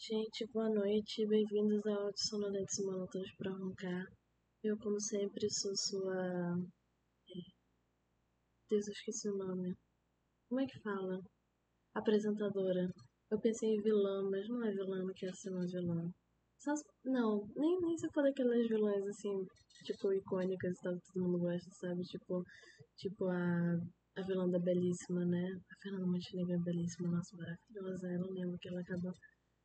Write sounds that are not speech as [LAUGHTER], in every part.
Gente, boa noite, bem-vindos ao Áudio Sonolentos Monótonos para Roncar. Eu, como sempre, sou sua. Deus, eu esqueci o nome. Como é que fala? Apresentadora. Eu pensei em vilã, mas não é vilã, não quero ser uma vilã. Não, nem, nem se for daquelas vilãs assim, tipo, icônicas e tal, que todo mundo gosta, sabe? Tipo, tipo a, a vilã da Belíssima, né? A Fernanda Montenegro é belíssima, nossa, maravilhosa. Ela lembra que ela acaba.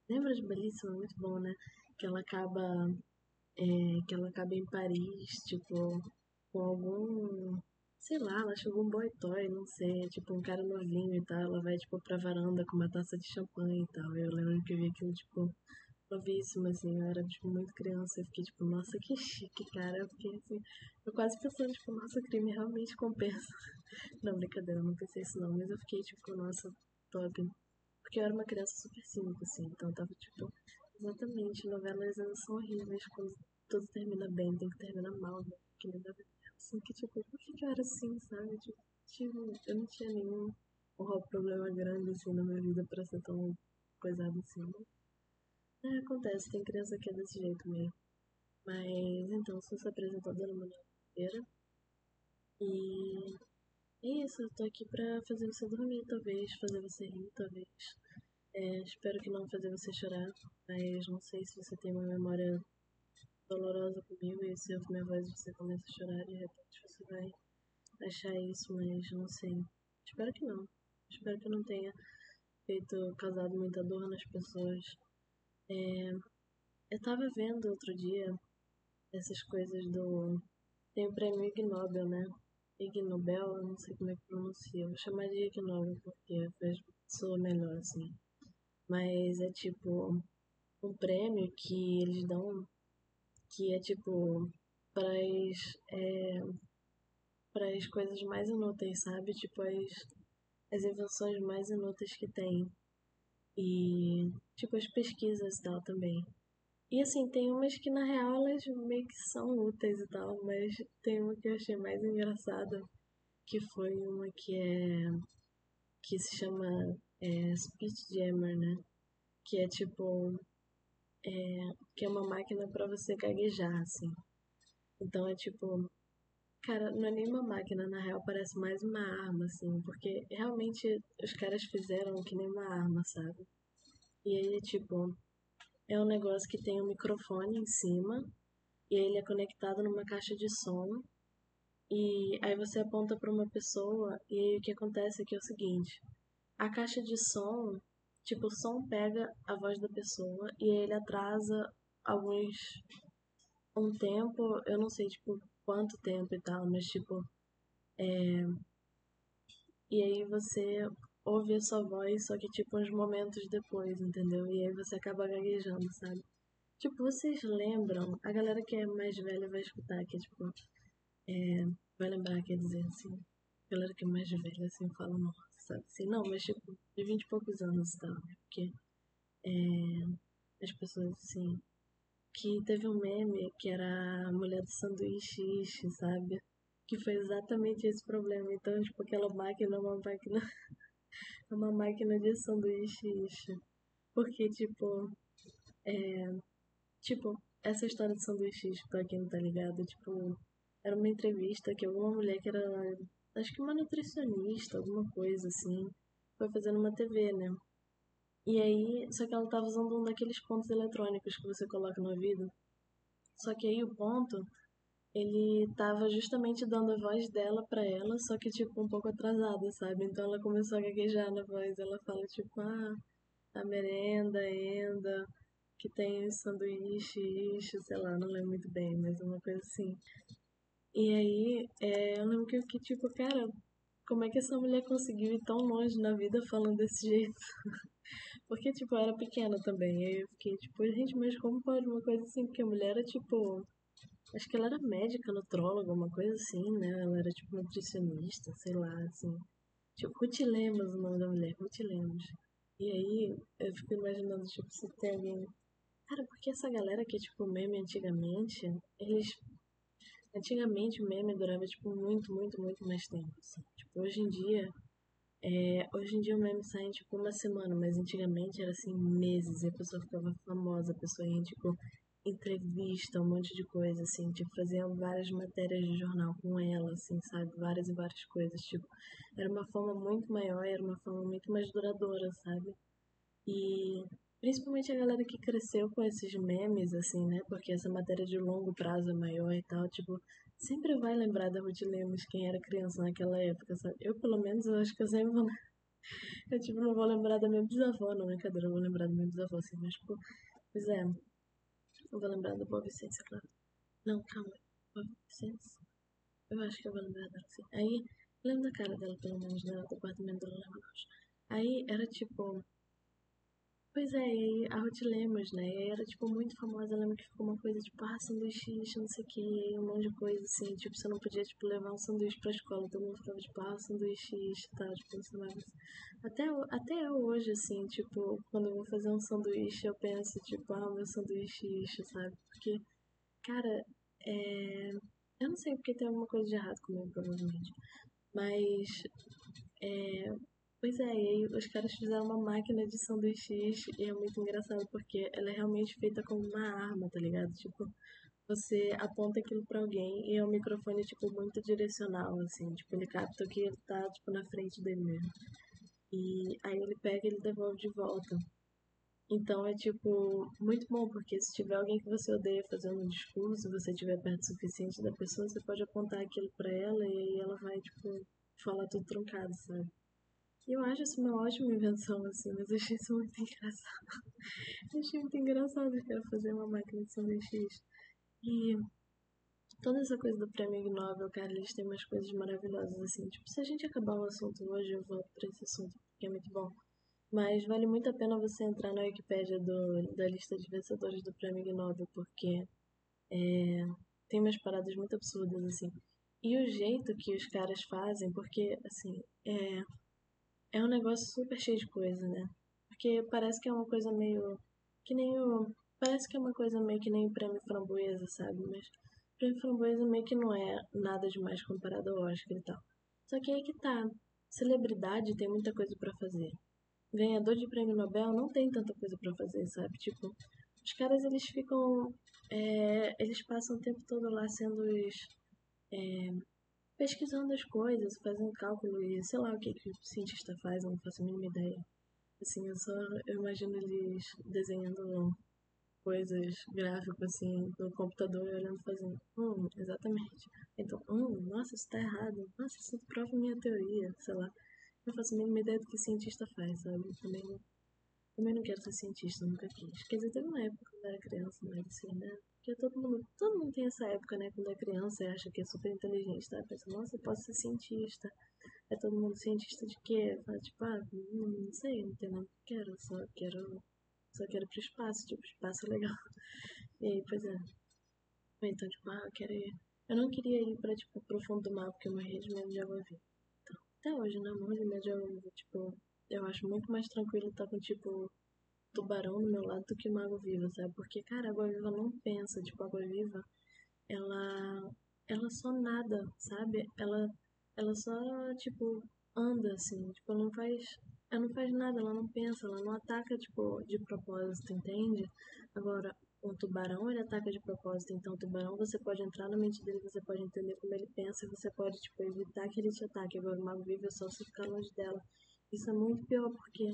Lembra de Belíssima? Muito bom, né? Que ela acaba. É, que ela acaba em Paris, tipo, com algum sei lá, ela chegou um boy toy, não sei, tipo um cara novinho e tal, ela vai tipo pra varanda com uma taça de champanhe e tal. Eu lembro que eu vi aquilo, tipo, novíssima, assim, eu era tipo muito criança, eu fiquei tipo, nossa, que chique, cara. Eu fiquei assim, eu quase pensando, tipo, nossa, o crime realmente compensa. [LAUGHS] Não, brincadeira, eu não pensei isso não, mas eu fiquei tipo, nossa, top. Porque eu era uma criança super cínica, assim, então eu tava tipo, exatamente, novelas elas são horríveis quando tudo termina bem, tem que terminar mal, né? Que nem da assim, que tipo, por que, que eu era assim, sabe? Tipo, tipo, eu não tinha nenhum um problema grande assim na minha vida pra ser tão coisado assim. É, acontece, tem criança que é desse jeito mesmo. Mas então, sou sua apresentadora Manuela Oliveira. E é isso, eu tô aqui pra fazer você dormir, talvez, fazer você rir, talvez. É, espero que não fazer você chorar, mas não sei se você tem uma memória dolorosa comigo e se ouvir minha voz você começa a chorar e de repente você vai achar isso, mas não sei. Espero que não. Espero que não tenha feito, causado muita dor nas pessoas. É, eu tava vendo outro dia essas coisas do. Tem o prêmio Ig Nobel, né? Ig Nobel, eu não sei como é que pronuncia. Vou chamar de Ig Nobel porque soa melhor assim. Mas é tipo um prêmio que eles dão que é tipo para as é, para as coisas mais inúteis, sabe? Tipo as as invenções mais inúteis que tem. E tipo as pesquisas e tal também. E assim, tem umas que na real elas meio que são úteis e tal, mas tem uma que eu achei mais engraçada, que foi uma que é que se chama é, Speech Jammer, né? Que é tipo é, que é uma máquina para você gaguejar, assim. Então é tipo, cara, não é nem uma máquina, na real parece mais uma arma, assim, porque realmente os caras fizeram que nem uma arma, sabe? E aí, tipo, é um negócio que tem um microfone em cima, e ele é conectado numa caixa de som, e aí você aponta para uma pessoa, e aí o que acontece aqui é o seguinte: a caixa de som Tipo, o som pega a voz da pessoa e ele atrasa alguns. um tempo, eu não sei, tipo, quanto tempo e tal, mas tipo. É... E aí você ouve a sua voz, só que tipo uns momentos depois, entendeu? E aí você acaba gaguejando, sabe? Tipo, vocês lembram, a galera que é mais velha vai escutar, que é tipo. É... vai lembrar, quer dizer assim. A galera que é mais velha assim fala, nossa sabe? Assim, não, mas tipo, de 20 e poucos anos e tal? Porque é, as pessoas, assim, que teve um meme que era a mulher do sanduíche, sabe? Que foi exatamente esse problema. Então, tipo, aquela máquina é uma máquina. [LAUGHS] é uma máquina de sanduíche. Porque, tipo. É, tipo, essa história de sanduíche, pra quem não tá ligado, tipo. Era uma entrevista que alguma mulher que era acho que uma nutricionista, alguma coisa assim, foi fazendo uma TV, né? E aí, só que ela tava usando um daqueles pontos eletrônicos que você coloca no ouvido. Só que aí o ponto, ele tava justamente dando a voz dela pra ela, só que tipo um pouco atrasada, sabe? Então ela começou a gaguejar na voz. Ela fala tipo, ah, a merenda, enda, que tem sanduíche, sei lá, não lembro muito bem, mas uma coisa assim. E aí, é, eu lembro que eu fiquei tipo, cara, como é que essa mulher conseguiu ir tão longe na vida falando desse [LAUGHS] jeito? Porque, tipo, eu era pequena também. Aí eu fiquei tipo, gente, mas como pode uma coisa assim? Porque a mulher era tipo. Acho que ela era médica, nutróloga, uma coisa assim, né? Ela era tipo nutricionista, sei lá, assim. Tipo, Ruth Lemos o nome da mulher, Ruth Lemos. E aí eu fico imaginando, tipo, se tem alguém. Cara, porque essa galera que é tipo meme antigamente, eles Antigamente o meme durava, tipo, muito, muito, muito mais tempo, assim. Tipo, hoje em dia, É, hoje em dia o meme sai tipo uma semana, mas antigamente era assim meses e a pessoa ficava famosa, a pessoa ia tipo entrevista, um monte de coisa, assim, tipo, faziam várias matérias de jornal com ela, assim, sabe? Várias e várias coisas, tipo, era uma forma muito maior, era uma forma muito mais duradoura, sabe? E principalmente a galera que cresceu com esses memes, assim, né? Porque essa matéria de longo prazo é maior e tal, tipo, sempre vai lembrar da Ruth Lemos, quem era criança naquela época, sabe? Eu, pelo menos, eu acho que eu sempre vou. [LAUGHS] Eu, tipo, não vou lembrar da minha bisavó, não, brincadeira, eu vou lembrar da minha bisavó, assim, mas, tipo, pois é. Eu vou lembrar da Boa Vicência, claro. Não, calma. Boa Vicência? Eu acho que eu vou lembrar dela, sim. Aí, lembro da cara dela, pelo menos, do apartamento dela lá Aí, era tipo Pois é, e a Ruth Lemos, né? E era, tipo, muito famosa. Eu lembro que ficou uma coisa, tipo, ah, sanduíche, não sei o que, um monte de coisa, assim. Tipo, você não podia, tipo, levar um sanduíche pra escola. Todo mundo ficava, tipo, ah, sanduíche e tal, tipo, não sei mais. Até, até hoje, assim, tipo, quando eu vou fazer um sanduíche, eu penso, tipo, ah, meu sanduíche, sabe? Porque, cara, é... Eu não sei porque tem alguma coisa de errado comigo, provavelmente. Mas, é Pois é, e aí os caras fizeram uma máquina de sanduíches e é muito engraçado porque ela é realmente feita como uma arma, tá ligado? Tipo, você aponta aquilo pra alguém e é um microfone, tipo, muito direcional, assim. Tipo, ele capta que ele tá, tipo, na frente dele mesmo. E aí ele pega e ele devolve de volta. Então é, tipo, muito bom, porque se tiver alguém que você odeia fazendo um discurso, você estiver perto o suficiente da pessoa, você pode apontar aquilo pra ela e aí ela vai, tipo, falar tudo truncado, sabe? Eu acho isso uma ótima invenção, assim, mas eu achei isso muito engraçado. [LAUGHS] eu achei muito engraçado os caras fazer uma máquina de sanduíches. E toda essa coisa do prêmio Ig Nobel, cara, eles têm umas coisas maravilhosas, assim. Tipo, se a gente acabar o assunto hoje, eu volto pra esse assunto, porque é muito bom. Mas vale muito a pena você entrar na Wikipédia do, da lista de vencedores do prêmio Ig Nobel, porque é, tem umas paradas muito absurdas, assim. E o jeito que os caras fazem, porque, assim, é é um negócio super cheio de coisa, né? Porque parece que é uma coisa meio. Que nem o. Parece que é uma coisa meio que nem o prêmio framboesa, sabe? Mas o prêmio framboesa meio que não é nada demais comparado ao Oscar e tal. Só que aí que tá. Celebridade tem muita coisa para fazer. Ganhador de prêmio Nobel não tem tanta coisa para fazer, sabe? Tipo, os caras eles ficam. É, eles passam o tempo todo lá sendo os. É, pesquisando as coisas, fazendo cálculo e sei lá o que, que o cientista faz, eu não faço a mínima ideia. Assim, eu só eu imagino eles desenhando coisas gráficas assim no computador e olhando fazendo, hum, exatamente. Então, hum, nossa, isso tá errado. Nossa, isso prova minha teoria, sei lá. Não faço a mínima ideia do que cientista faz, sabe? Também também não quero ser cientista, nunca quis. Quer dizer, teve uma época quando eu era criança, mas assim, né? Porque todo mundo, todo mundo tem essa época, né? Quando é criança e acha que é super inteligente, tá? Pensa, nossa, eu posso ser cientista. É todo mundo cientista de quê? Fala, tipo, ah, não, não sei, não tem nada que quero, só quero. Só quero pro espaço, tipo, espaço é legal. E aí, pois é. Então, tipo, ah, eu quero ir. Eu não queria ir pra, tipo, pro fundo do mar, porque eu morria de medo de água viva. Então, até hoje, né? Morro de medo de água viva. Tipo, eu acho muito mais tranquilo estar com, tipo, tubarão do meu lado do que uma água-viva, sabe? Porque, cara, a água-viva não pensa, tipo, a água-viva, ela, ela só nada, sabe? Ela, ela só, tipo, anda, assim, tipo, ela não faz, ela não faz nada, ela não pensa, ela não ataca, tipo, de propósito, entende? Agora, um tubarão, ele ataca de propósito, então o tubarão, você pode entrar na mente dele, você pode entender como ele pensa, você pode, tipo, evitar que ele te ataque. Agora, uma água-viva é só você ficar longe dela. Isso é muito pior, porque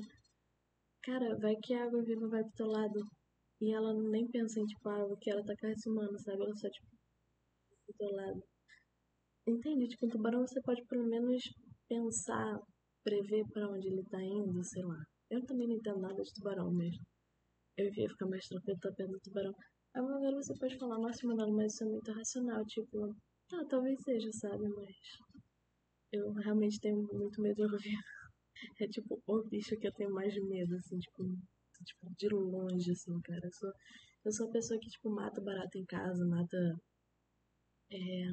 Cara, vai que a água viva vai pro teu lado. E ela nem pensa em, tipo, ah, quero atacar esse humano, sabe? Ela só, tipo, pro teu lado. Entende? Tipo, um tubarão você pode pelo menos pensar, prever para onde ele tá indo, sei lá. Eu também não entendo nada de tubarão mesmo. Eu ia ficar mais tranquilo estar perto do tubarão. Agora você pode falar, nossa, mano, mas isso é muito racional. Tipo, ah, talvez seja, sabe? Mas eu realmente tenho muito medo de ouvir. É tipo o bicho que eu tenho mais medo, assim, tipo, tipo de longe, assim, cara. Eu sou, eu sou a pessoa que, tipo, mata barata em casa, mata. É,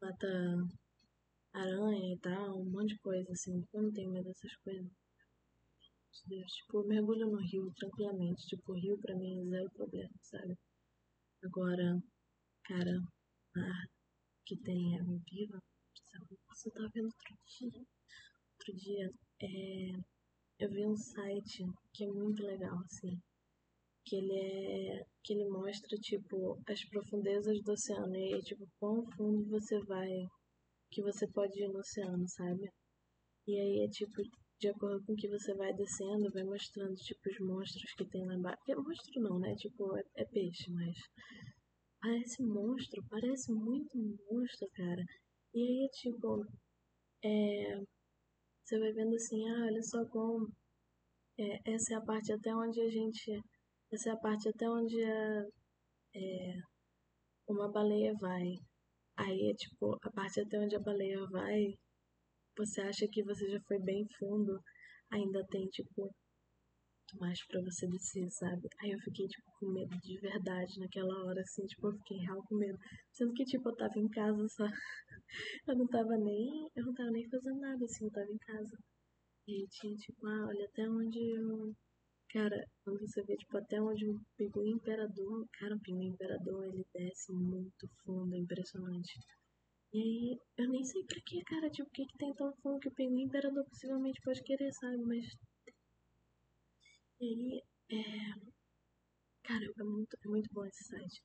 mata aranha e tal, um monte de coisa, assim. Eu não tenho medo dessas coisas. Deus, tipo, eu mergulho no rio tranquilamente. Tipo, o rio pra mim é zero problema, sabe? Agora, cara, mar que tem água viva, você tá vendo tronquinho outro dia, é, eu vi um site que é muito legal, assim. Que ele é. que ele mostra, tipo, as profundezas do oceano. E tipo, quão fundo você vai. Que você pode ir no oceano, sabe? E aí é tipo, de acordo com que você vai descendo, vai mostrando, tipo, os monstros que tem lá embaixo. Porque monstro não, né? Tipo, é, é peixe, mas. Parece monstro, parece muito monstro, cara. E aí é tipo. É, você vai vendo assim, ah, olha só como. É, essa é a parte até onde a gente. Essa é a parte até onde a, é, uma baleia vai. Aí é tipo, a parte até onde a baleia vai, você acha que você já foi bem fundo, ainda tem tipo mais para você descer, sabe? Aí eu fiquei, tipo, com medo de verdade naquela hora, assim, tipo, eu fiquei real com medo. Sendo que, tipo, eu tava em casa só. [LAUGHS] eu não tava nem. Eu não tava nem fazendo nada, assim, eu tava em casa. E tinha, tipo, ah, olha até onde eu. Cara, quando você vê, tipo, até onde o pinguim imperador. Cara, o pinguim imperador, ele desce muito fundo, é impressionante. E aí, eu nem sei pra que, cara, tipo, o que, que tem tão fundo que o pinguim imperador possivelmente pode querer, sabe? Mas e aí, é... cara, é muito, é muito bom esse site.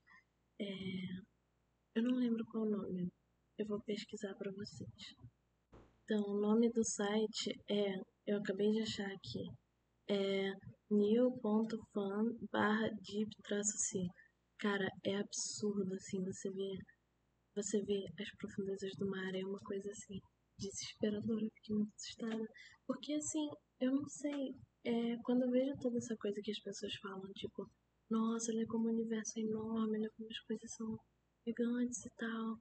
É... Eu não lembro qual o nome. Eu vou pesquisar para vocês. Então, o nome do site é, eu acabei de achar aqui, é new.fan barra deep-c. Cara, é absurdo, assim, você vê, você vê as profundezas do mar, é uma coisa, assim, desesperadora, fiquei muito assustada. Porque, assim, eu não sei, é, quando eu vejo toda essa coisa que as pessoas falam, tipo, nossa, olha como o universo é enorme, olha como as coisas são gigantes e tal.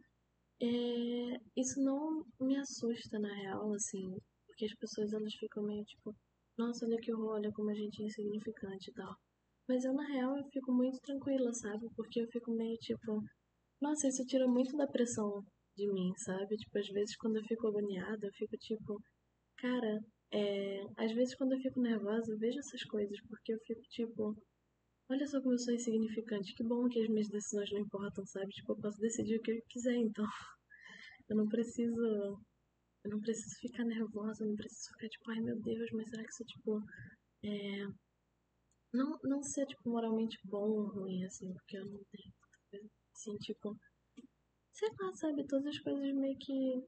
É, isso não me assusta na real, assim, porque as pessoas elas ficam meio tipo, nossa, olha que horror, olha como a gente é insignificante e tal. Mas eu na real eu fico muito tranquila, sabe? Porque eu fico meio tipo, nossa, isso tira muito da pressão de mim, sabe? Tipo, às vezes quando eu fico agoniada, eu fico tipo, cara, é, às vezes quando eu fico nervosa, eu vejo essas coisas, porque eu fico tipo, olha só como eu sou insignificante, que bom que as minhas decisões não importam, sabe? Tipo, eu posso decidir o que eu quiser, então [LAUGHS] eu não preciso, eu não preciso ficar nervosa, eu não preciso ficar tipo, ai meu Deus, mas será que isso tipo, é, não, não ser tipo moralmente bom ou ruim, assim, porque eu não tenho coisa assim, tipo, sei lá, sabe, todas as coisas meio que,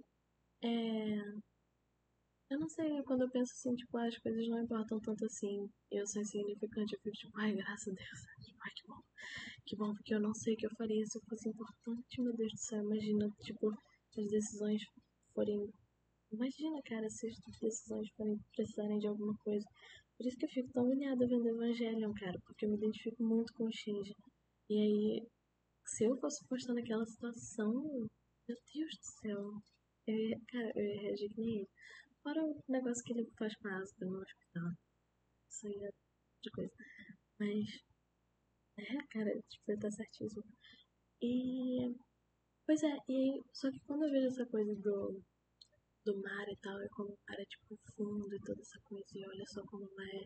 é, eu não sei, quando eu penso assim, tipo, ah, as coisas não importam tanto assim, eu sou insignificante, eu fico tipo, ai, graças a Deus, [LAUGHS] ai, que bom, que bom, porque eu não sei o que eu faria se eu fosse importante, meu Deus do céu, imagina, tipo, as decisões forem, imagina, cara, se as decisões forem precisarem de alguma coisa, por isso que eu fico tão agoniada vendo Evangelion, cara, porque eu me identifico muito com o Shinji, e aí, se eu fosse postar naquela situação, meu Deus do céu, eu ia, cara, eu ia reagir que nem ele. Fora o negócio que ele faz com a Asuka no hospital. Isso aí é outra coisa. Mas. É, cara, tipo, ele tá certíssimo. E. Pois é, e aí, só que quando eu vejo essa coisa do, do mar e tal, é como o mar é tipo fundo e toda essa coisa, e olha só como lá é.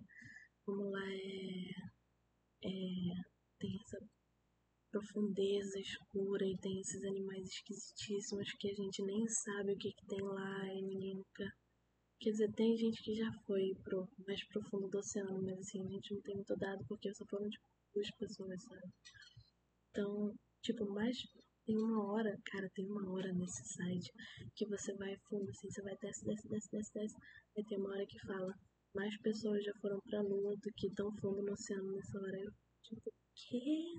Como lá é. é tem essa profundeza escura e tem esses animais esquisitíssimos que a gente nem sabe o que, que tem lá e ninguém nunca Quer dizer, tem gente que já foi pro mais profundo do oceano, mas assim, a gente não tem muito dado porque só foram tipo duas pessoas, sabe? Então, tipo, mais tem uma hora, cara, tem uma hora nesse site que você vai fundo, assim, você vai desce, desce, desce, desce, desce. Aí tem uma hora que fala, mais pessoas já foram pra lua do que tão fundo no oceano nessa hora. Eu, tipo, quê?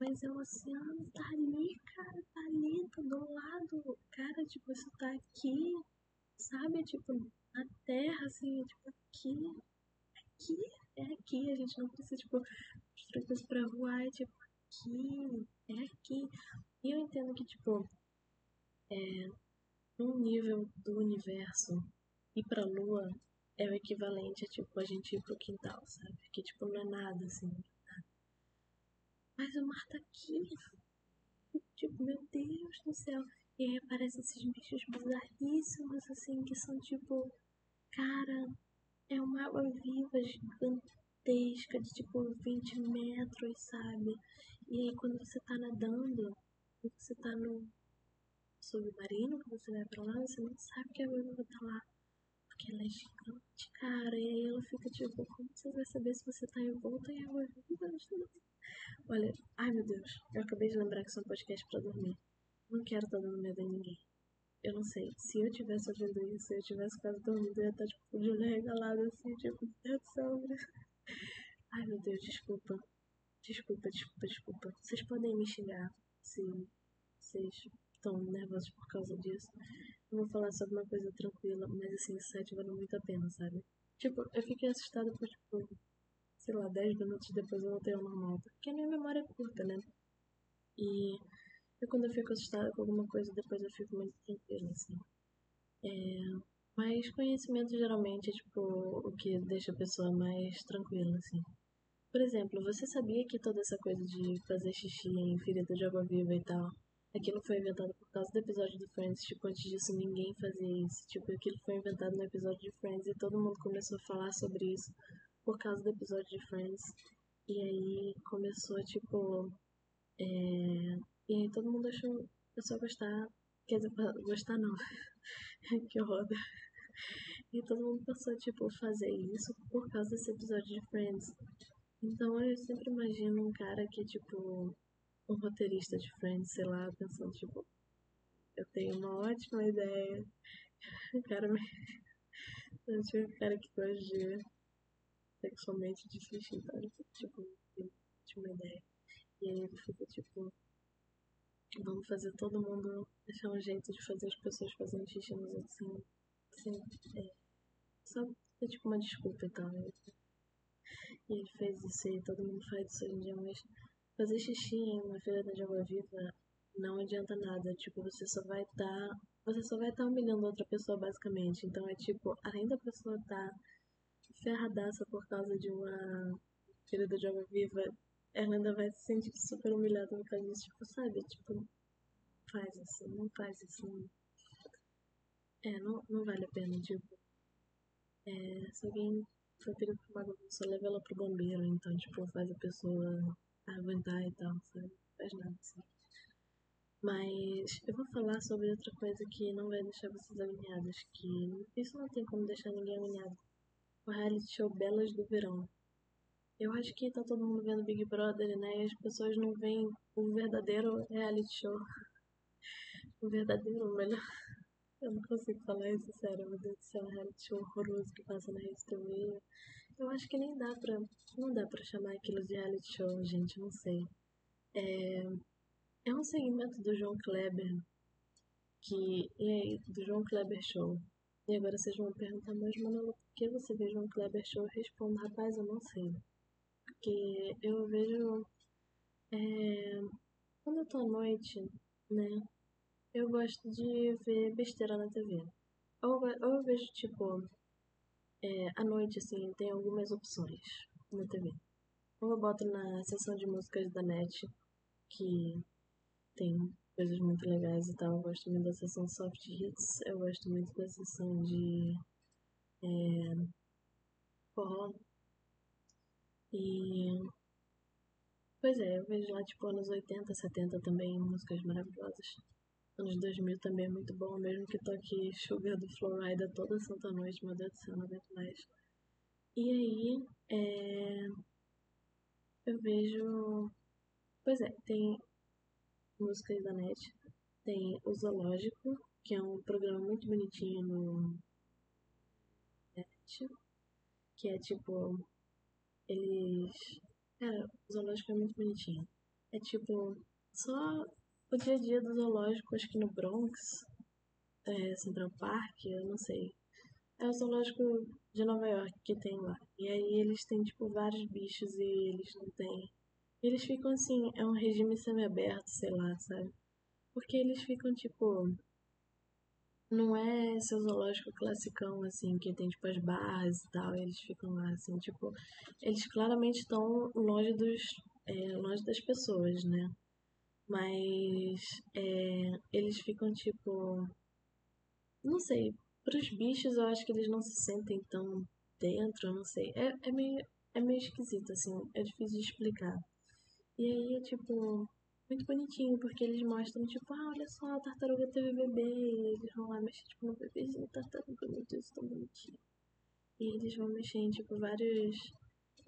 Mas é o oceano, tá ali, cara, tá ali, tá do lado. Cara, tipo, isso tá aqui, sabe? Tipo, a terra, assim, tipo, aqui, aqui, é aqui, a gente não precisa, tipo, construir coisas pra voar, é tipo, aqui, é aqui. E eu entendo que, tipo, é, num nível do universo, ir pra lua é o equivalente a, tipo, a gente ir pro quintal, sabe? Que, tipo, não é nada, assim, nada. Mas o mar tá aqui, tipo, meu Deus do céu. E aí aparecem esses bichos bizarríssimos, assim, que são, tipo, Cara, é uma água viva gigantesca, de tipo 20 metros, sabe? E aí quando você tá nadando, você tá no submarino, que você vai pra lá, você não sabe que a água viva tá lá. porque ela é gigante, cara. E aí ela fica tipo, como você vai saber se você tá em volta em água viva? [LAUGHS] Olha, ai meu Deus, eu acabei de lembrar que isso é um podcast pra dormir. Não quero estar dando medo em ninguém. Eu não sei, se eu tivesse ouvindo isso, se eu tivesse quase dormindo, eu ia estar tipo de olho regalado assim, tipo, Deus do céu. Ai meu Deus, desculpa. Desculpa, desculpa, desculpa. Vocês podem me xingar se vocês estão nervosos por causa disso. Eu vou falar sobre uma coisa tranquila, mas assim, isso site vale muito a pena, sabe? Tipo, eu fiquei assustada por, tipo, sei lá, 10 minutos depois eu voltei ao normal. Porque a minha memória é curta, né? E eu, quando eu fico assustada com alguma coisa, depois eu fico muito tranquila, assim. É, mas conhecimento geralmente é, tipo, o que deixa a pessoa mais tranquila, assim. Por exemplo, você sabia que toda essa coisa de fazer xixi em ferida de água viva e tal, aquilo foi inventado por causa do episódio do Friends? Tipo, antes disso ninguém fazia isso. Tipo, aquilo foi inventado no episódio de Friends e todo mundo começou a falar sobre isso por causa do episódio de Friends. E aí começou, tipo. E todo mundo achou. A gostar. Quer dizer, gostar não. [LAUGHS] que horror. E todo mundo passou, tipo, fazer isso por causa desse episódio de Friends. Então eu sempre imagino um cara que, tipo, um roteirista de Friends, sei lá, pensando, tipo, eu tenho uma ótima ideia. [LAUGHS] O cara me. [LAUGHS] Eu um cara que gosta de sexualmente xixi, então tipo, tinha uma ideia. E aí ele fica, tipo, vamos fazer todo mundo deixar um jeito de fazer as pessoas fazendo xixi nos outros assim, assim é, só é tipo uma desculpa e tal. Né? E ele fez isso e todo mundo faz isso hoje em dia, mas fazer xixi em uma feira de água viva não adianta nada. Tipo, você só vai estar. Tá, você só vai estar tá humilhando outra pessoa, basicamente. Então é tipo, além da pessoa estar tá ferradaça por causa de uma ferida de água viva, ela ainda vai se sentir super humilhada causa disso. Tipo, sabe? Tipo, faz isso, não faz. Não. É, não, não vale a pena, tipo. É, se alguém foi pego por uma bagunça, leva ela pro bombeiro, então, tipo, faz a pessoa aguentar e tal, sabe? Faz nada assim. Mas eu vou falar sobre outra coisa que não vai deixar vocês agoniados, que isso não tem como deixar ninguém agoniado. O reality show Belas do Verão. Eu acho que tá todo mundo vendo Big Brother, né? E as pessoas não veem o verdadeiro reality show. [LAUGHS] O verdadeiro, melhor. Eu não consigo falar isso, sério, meu Deus do céu, reality show horroroso que passa na Rede TV. Eu acho que nem dá pra. Não dá pra chamar aquilo de reality show, gente, não sei. É, é um segmento do João Kleber. Que. E aí, do João Kleber Show. E agora vocês vão perguntar, mas Manolo, por que você vê João Kleber Show? Eu respondo, rapaz, eu não sei. Porque eu vejo. É, quando eu tô à noite, né? eu gosto de ver besteira na TV. Ou, ou eu vejo, tipo, é, à noite, assim, tem algumas opções na TV. Ou eu boto na seção de músicas da NET, que tem coisas muito legais e tal. Eu gosto muito da seção soft hits, eu gosto muito da seção de é, forró. E. Pois é, eu vejo lá tipo anos 80, 70 também, músicas maravilhosas. Anos 2000 também é muito bom, mesmo que toque Sugar do Florida toda santa noite, meu Deus do céu, não aguento mais. E aí, é... eu vejo. Pois é, tem músicas da net, tem o Zoológico, que é um programa muito bonitinho no net, que é tipo. Eles. Cara, o Zoológico é muito bonitinho. É tipo. Só o dia a dia do zoológico, acho que no Bronx, é, Central Park, eu não sei. É o zoológico de Nova York que tem lá. E aí eles têm, tipo, vários bichos e eles não têm. Eles ficam assim, é um regime semi-aberto, sei lá, sabe? Porque eles ficam, tipo. Não é seu zoológico classicão, assim, que tem, tipo, as barras e tal. Eles ficam lá, assim, tipo. Eles claramente estão longe dos. É, longe das pessoas, né? Mas é, eles ficam tipo. Não sei. Para os bichos eu acho que eles não se sentem tão dentro, não sei. É, é, meio, é meio esquisito, assim. É difícil de explicar. E aí é tipo. Muito bonitinho, porque eles mostram, tipo, ah, olha só, a tartaruga teve bebê, e eles vão lá mexer, tipo, no bebezinho tartaruga, meu Deus, tão bonitinho. E eles vão mexer em, tipo, vários,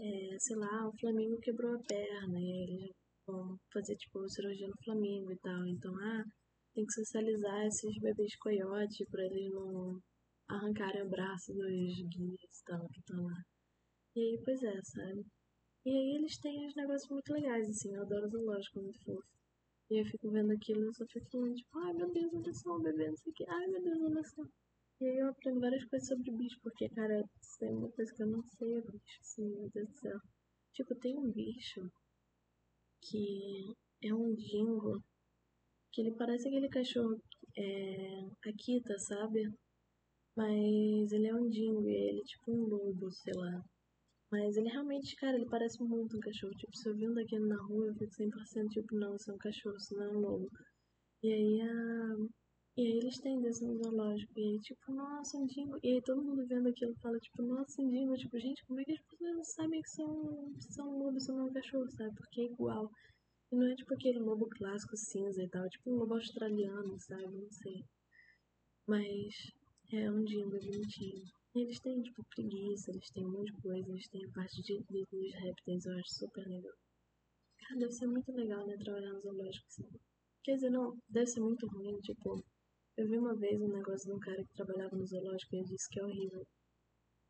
é, sei lá, o Flamingo quebrou a perna, e eles vão fazer, tipo, cirurgia no Flamingo e tal. Então, ah, tem que socializar esses bebês coiote pra eles não arrancarem o braço dos guias e tal, que estão lá. E aí, pois é, sabe? E aí eles têm uns negócios muito legais, assim, eu adoro zoológico, muito fofo. E eu fico vendo aquilo e só fico falando, tipo, ai meu Deus, olha só, um bebê, não sei o que, ai meu Deus, olha só. E aí eu aprendo várias coisas sobre bicho, porque, cara, tem uma coisa que eu não sei é bicho, assim, meu Deus do céu. Tipo, tem um bicho que é um dingo, que ele parece aquele cachorro, é, Akita, sabe? Mas ele é um dingo e ele é tipo um lobo, sei lá. Mas ele realmente, cara, ele parece muito um cachorro. Tipo, se eu vi um daquele na rua, eu fico 100% tipo, não, isso é um cachorro, isso não é um lobo. E aí a. E aí eles têm desse no zoológico. E aí, tipo, nossa, um dingo. E aí todo mundo vendo aquilo fala, tipo, nossa, um dingo. Tipo, gente, como é que as pessoas não sabem que são, são lobos, são um cachorro, sabe? Porque é igual. E não é tipo aquele lobo clássico cinza e tal. É tipo um lobo australiano, sabe? Não sei. Mas é um dingo bonitinho. Eles têm, tipo, preguiça, eles têm um monte de coisa, eles têm a parte de, de, dos répteis, eu acho super legal. Cara, deve ser muito legal, né, trabalhar no zoológico, assim. Quer dizer, não, deve ser muito ruim, tipo... Eu vi uma vez um negócio de um cara que trabalhava no zoológico e ele disse que é horrível.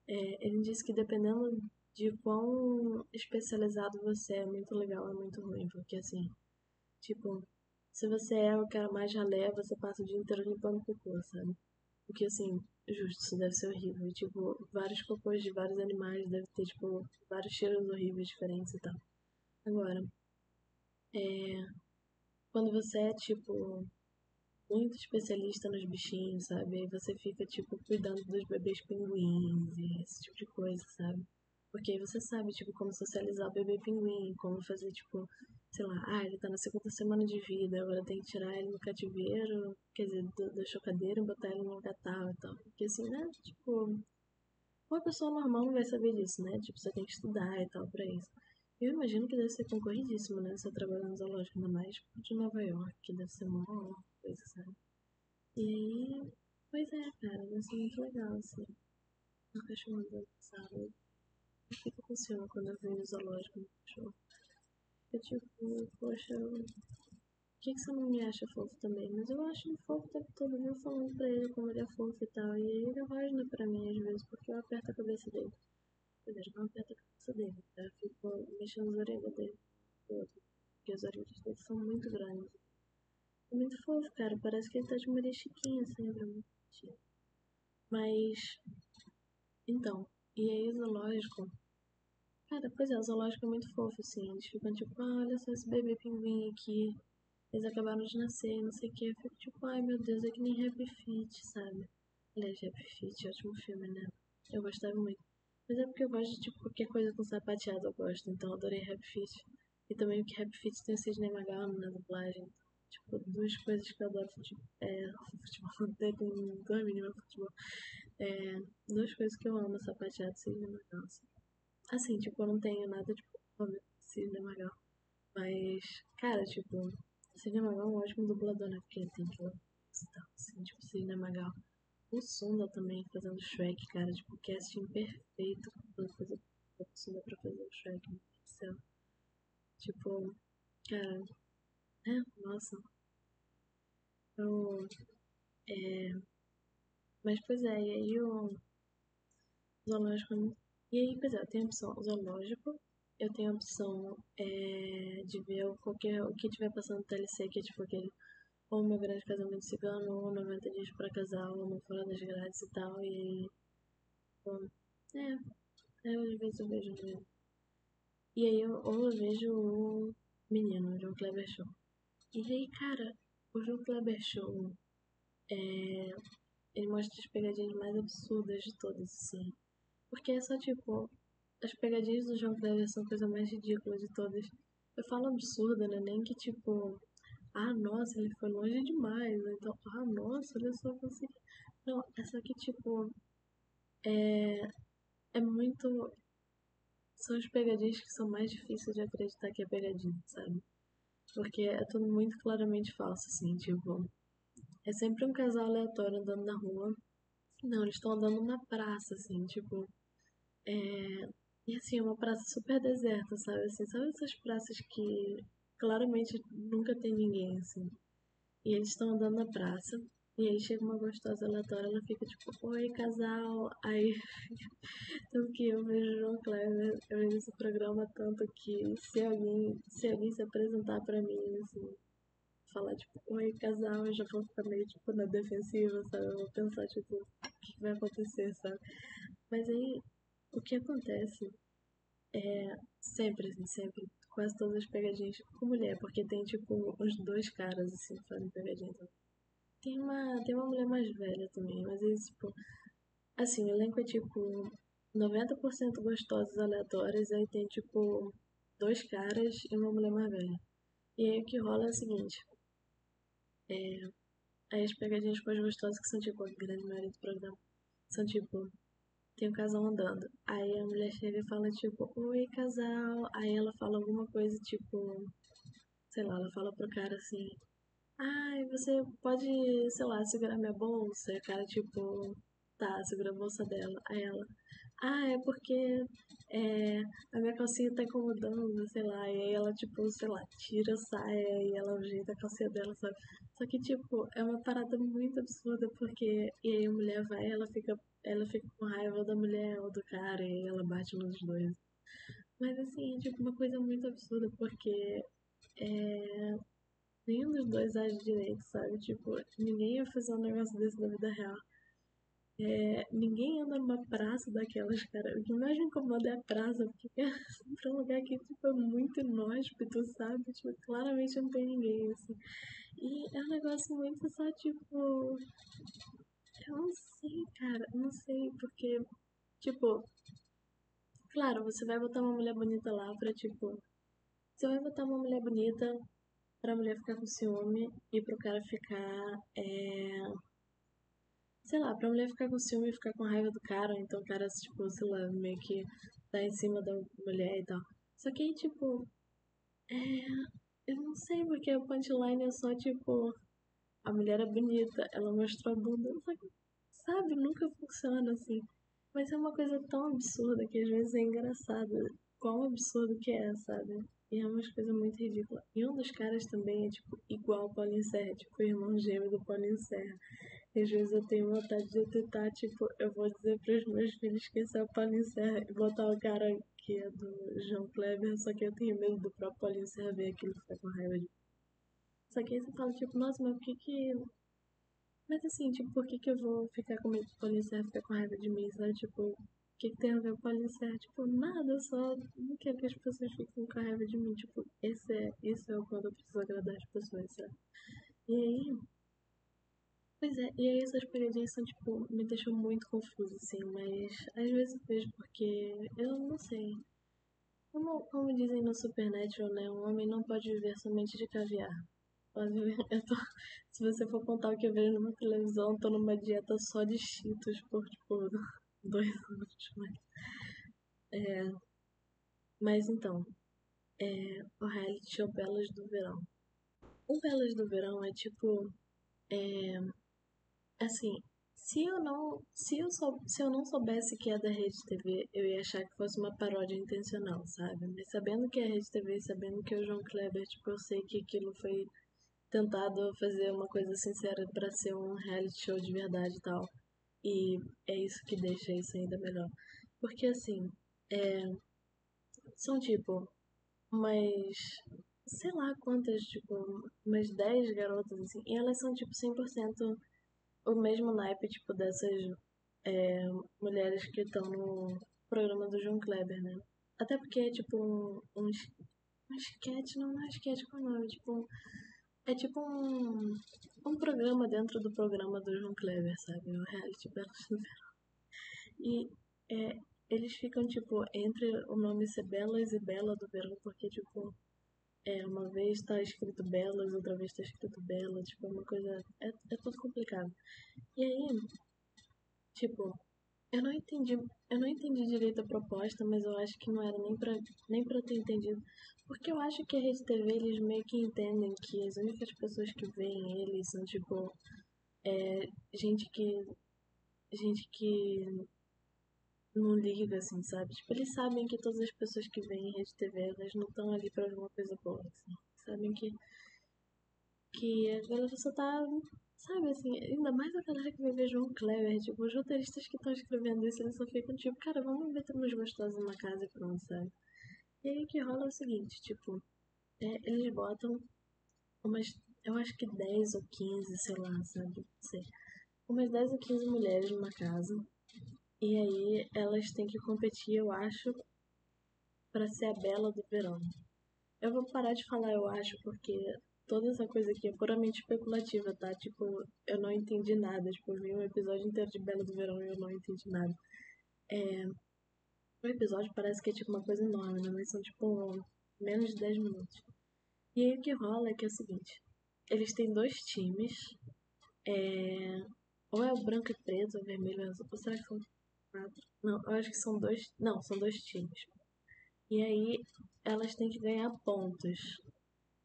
É, ele disse que dependendo de quão especializado você é, muito legal, é muito ruim, porque assim, tipo, se você é o cara mais ralé, você passa o dia inteiro limpando cocô, sabe? Porque assim, Justo, isso deve ser horrível. Tipo, vários cocôs de vários animais deve ter, tipo, vários cheiros horríveis diferentes e tal. Agora, é. Quando você é, tipo, muito especialista nos bichinhos, sabe? Aí você fica, tipo, cuidando dos bebês pinguins e esse tipo de coisa, sabe? Porque aí você sabe, tipo, como socializar o bebê pinguim, como fazer, tipo, sei lá, ah, ele tá na segunda semana de vida, agora tem que tirar ele no cativeiro, quer dizer, do, da chocadeira e botar ele no lugar tal e tal. Porque assim, né, tipo, uma pessoa normal não vai saber disso, né? Tipo, você tem que estudar e tal pra isso. Eu imagino que deve ser concorridíssimo, né? Você trabalhando no zoológico, ainda mais tipo, de Nova York, que deve ser uma coisa, sabe? E aí, pois é, cara, deve ser muito legal, assim. Um cachorro andando, sabe? Eu fico com ciúme quando eu venho no zoológico no cachorro. Eu tipo, poxa, por que, que você não me acha fofo também? Mas eu acho ele fofo o tempo todo, viu? Falando pra ele como ele é fofo e tal. E ele rosna pra mim às vezes, porque eu aperto a cabeça dele. Verdade, não aperto a cabeça dele, tá? Eu fico mexendo as orelhas dele. Porque as orelhas dele são muito grandes. É muito fofo, cara. Parece que ele tá de Maria Chiquinha sempre. É Mas. Então, e aí o zoológico Cara, pois é, o zoológico é muito fofo, assim. Eles ficam tipo, ah, olha só esse bebê pinguim aqui. Eles acabaram de nascer, não sei o que. Eu fico tipo, ai meu Deus, é que nem Happy Feet, sabe? Aliás, Happy Feet, ótimo filme, né? Eu gostava muito. Mas é porque eu gosto de tipo, qualquer coisa com sapateado, eu gosto. Então eu adorei Happy Feet. E também porque Happy Feet tem o Sidney Magal na dublagem. Tipo, duas coisas que eu adoro [LAUGHS] futebol. É, futebol. Tem dois meninos futebol. É, duas coisas que eu amo, sapateado e Sidney Magal. Assim. Assim, tipo, eu não tenho nada, tipo, Sidney Magal. Mas, cara, tipo, Sidney Magal é um ótimo dublador, né? Porque ele tem aquela assim, tipo, Sidney Magal. O Sunda também fazendo Shrek, cara, tipo, casting perfeito fazer o Sunda pra fazer o Shrek, meu Deus do céu. Tipo, cara, é, nossa. Eu, é, mas, pois é, e aí o zoológico é muito e aí, pois é, eu tenho a opção zoológico, eu tenho a opção é, de ver qualquer, o que tiver passando no TLC, que é tipo aquele ou meu grande casamento cigano, ou 90 dias pra casal, ou no fora das grades e tal, e bom, é, eu às vezes eu vejo mesmo. E aí, eu, ou eu vejo o menino, o João Kleber Show. E aí, cara, o João Kleber Show, é, ele mostra as pegadinhas mais absurdas de todas, assim. Porque é só tipo, as pegadinhas do João Kleber são a coisa mais ridícula de todas. Eu falo absurda, né? Nem que tipo, ah, nossa, ele foi longe demais. Ou então, ah, nossa, olha só você. Não, é só que tipo, é, é muito. São as pegadinhas que são mais difíceis de acreditar que é pegadinha, sabe? Porque é tudo muito claramente falso, assim, tipo. É sempre um casal aleatório andando na rua. Não, eles estão andando na praça, assim, tipo. É... E assim, é uma praça super deserta, sabe? Assim, sabe essas praças que claramente nunca tem ninguém, assim. E eles estão andando na praça. E aí chega uma gostosa aleatória, ela fica tipo, oi casal. Aí, [LAUGHS] tanto que eu vejo João Kleber, eu vejo esse programa tanto que se alguém se, alguém se apresentar pra mim, assim, falar tipo, oi casal, eu já vou ficar meio tipo na defensiva, sabe? Eu vou pensar tipo, o que vai acontecer, sabe? Mas aí, o que acontece é sempre, assim, sempre, quase todas as pegadinhas com mulher, porque tem tipo uns dois caras assim fazendo pegadinha também. Tem uma, tem uma mulher mais velha também, mas é tipo. Assim, o elenco é tipo 90% gostosos aleatórios, aí tem tipo dois caras e uma mulher mais velha. E aí o que rola é o seguinte. É, as pegadinhas as gostosas que são tipo a grande maioria do programa. São tipo. Tem um casal andando. Aí a mulher chega e fala tipo, oi casal. Aí ela fala alguma coisa tipo. Sei lá, ela fala pro cara assim, Ai, você pode, sei lá, segurar minha bolsa? E a cara, tipo, tá, segura a bolsa dela. Aí ela, ah, é porque é, a minha calcinha tá incomodando, sei lá. E aí ela, tipo, sei lá, tira a saia e ela ajeita a calcinha dela, sabe? Só que, tipo, é uma parada muito absurda, porque. E aí a mulher vai, ela fica, ela fica com raiva da mulher ou do cara, e ela bate nos dois. Mas, assim, é, tipo, uma coisa muito absurda, porque. É, nenhum dos dois age direito, sabe? Tipo, ninguém ia fazer um negócio desse na vida real. É, ninguém anda numa praça daquelas, cara. O que mais me incomoda é a praça, porque [LAUGHS] sempre um lugar que tipo, é muito inóspito, sabe? Tipo, claramente não tem ninguém, assim. E é um negócio muito só, tipo. Eu não sei, cara. Não sei, porque, tipo. Claro, você vai botar uma mulher bonita lá pra, tipo. Você vai botar uma mulher bonita pra mulher ficar com ciúme e pro cara ficar. É... Sei lá, pra mulher ficar com ciúme e ficar com raiva do cara, ou então o cara, tipo, sei lá, meio que tá em cima da mulher e tal. Só que aí, tipo. É... Eu não sei porque a punchline é só, tipo. A mulher é bonita, ela mostrou a bunda. Sabe, nunca funciona assim. Mas é uma coisa tão absurda que às vezes é engraçado. Quão absurdo que é, sabe? E é umas coisas muito ridículas. E um dos caras também é, tipo, igual ao Paulinho Serra, tipo, o irmão gêmeo do Paulinho Serra. E às vezes eu tenho vontade de tentar, tipo, eu vou dizer pros meus filhos que esse é o Paulinho Serra e botar o cara que é do João Kleber, só que eu tenho medo do próprio Paulinho Serra ver aquilo e ficar com raiva de Só que aí você fala, tipo, nossa, mas por que que... Mas assim, tipo, por que que eu vou ficar com medo do Paulinho Serra ficar com raiva de mim, sabe? Tipo, o que, que, tem a ver com a Tipo, nada, eu só não quero que as pessoas fiquem com raiva de mim. Tipo, esse é, isso é o quando eu preciso agradar as pessoas, sabe? E aí. Pois é, e aí essas pegadinhas são, tipo, me deixam muito confusa, assim, mas às vezes eu vejo porque eu não sei. Como, como dizem no Supernatural, né? Um homem não pode viver somente de caviar. [LAUGHS] Tô, se você for contar o que eu vejo na televisão, eu tô numa dieta só de cheetos por, tipo, [LAUGHS] dois anos, mas. É, mas então, é, o reality show Belas do Verão. O Belas do Verão é tipo. É, assim, se eu não se eu, sou, se eu não soubesse que é da Rede TV, eu ia achar que fosse uma paródia intencional, sabe? Mas sabendo que é Rede TV, sabendo que é o João Kleber, tipo, eu sei que aquilo foi tentado fazer uma coisa sincera para ser um reality show de verdade e tal. E é isso que deixa isso ainda melhor. Porque assim, é, são tipo umas. sei lá quantas, tipo, umas 10 garotas assim. E elas são tipo 100% o mesmo naipe, tipo, dessas é, mulheres que estão no programa do João Kleber, né? Até porque é tipo um, um, um sketch, não, não é sketch com o nome, tipo é tipo um, um programa dentro do programa do João Kleber, sabe? O reality Belas do Verão. E é, eles ficam, tipo, entre o nome ser Belas e Bela do Verão, porque, tipo, é, uma vez tá escrito Belas, outra vez tá escrito Bela, tipo, é uma coisa. É, é tudo complicado. E aí, tipo, Eu não entendi, eu não entendi direito a proposta, mas eu acho que não era nem pra, nem pra ter entendido. Porque eu acho que a Rede TV, eles meio que entendem que as únicas pessoas que veem eles são, tipo, é, gente que. gente que não liga, assim, sabe? Tipo, eles sabem que todas as pessoas que veem Rede TV, elas não estão ali pra alguma coisa boa, assim. Sabem que. que a galera só tá Sabe assim, ainda mais a galera que vai ver João Kleber, tipo, os roteiristas que estão escrevendo isso, eles só ficam tipo, cara, vamos meter umas gostosas numa casa e pronto, sabe? E aí o que rola é o seguinte, tipo, é, eles botam umas, eu acho que 10 ou 15, sei lá, sabe? Não sei. Umas 10 ou 15 mulheres numa casa. E aí elas têm que competir, eu acho, para ser a bela do verão. Eu vou parar de falar eu acho, porque toda essa coisa aqui é puramente especulativa, tá? Tipo, eu não entendi nada. Tipo, eu vi um episódio inteiro de Bela do Verão e eu não entendi nada. É... O episódio parece que é tipo uma coisa enorme, né? Mas são tipo menos de 10 minutos. E aí o que rola é que é o seguinte. Eles têm dois times. É... Ou é o branco e preto, ou vermelho e azul. Ou será que são quatro? Não, eu acho que são dois. Não, são dois times. E aí elas têm que ganhar pontos.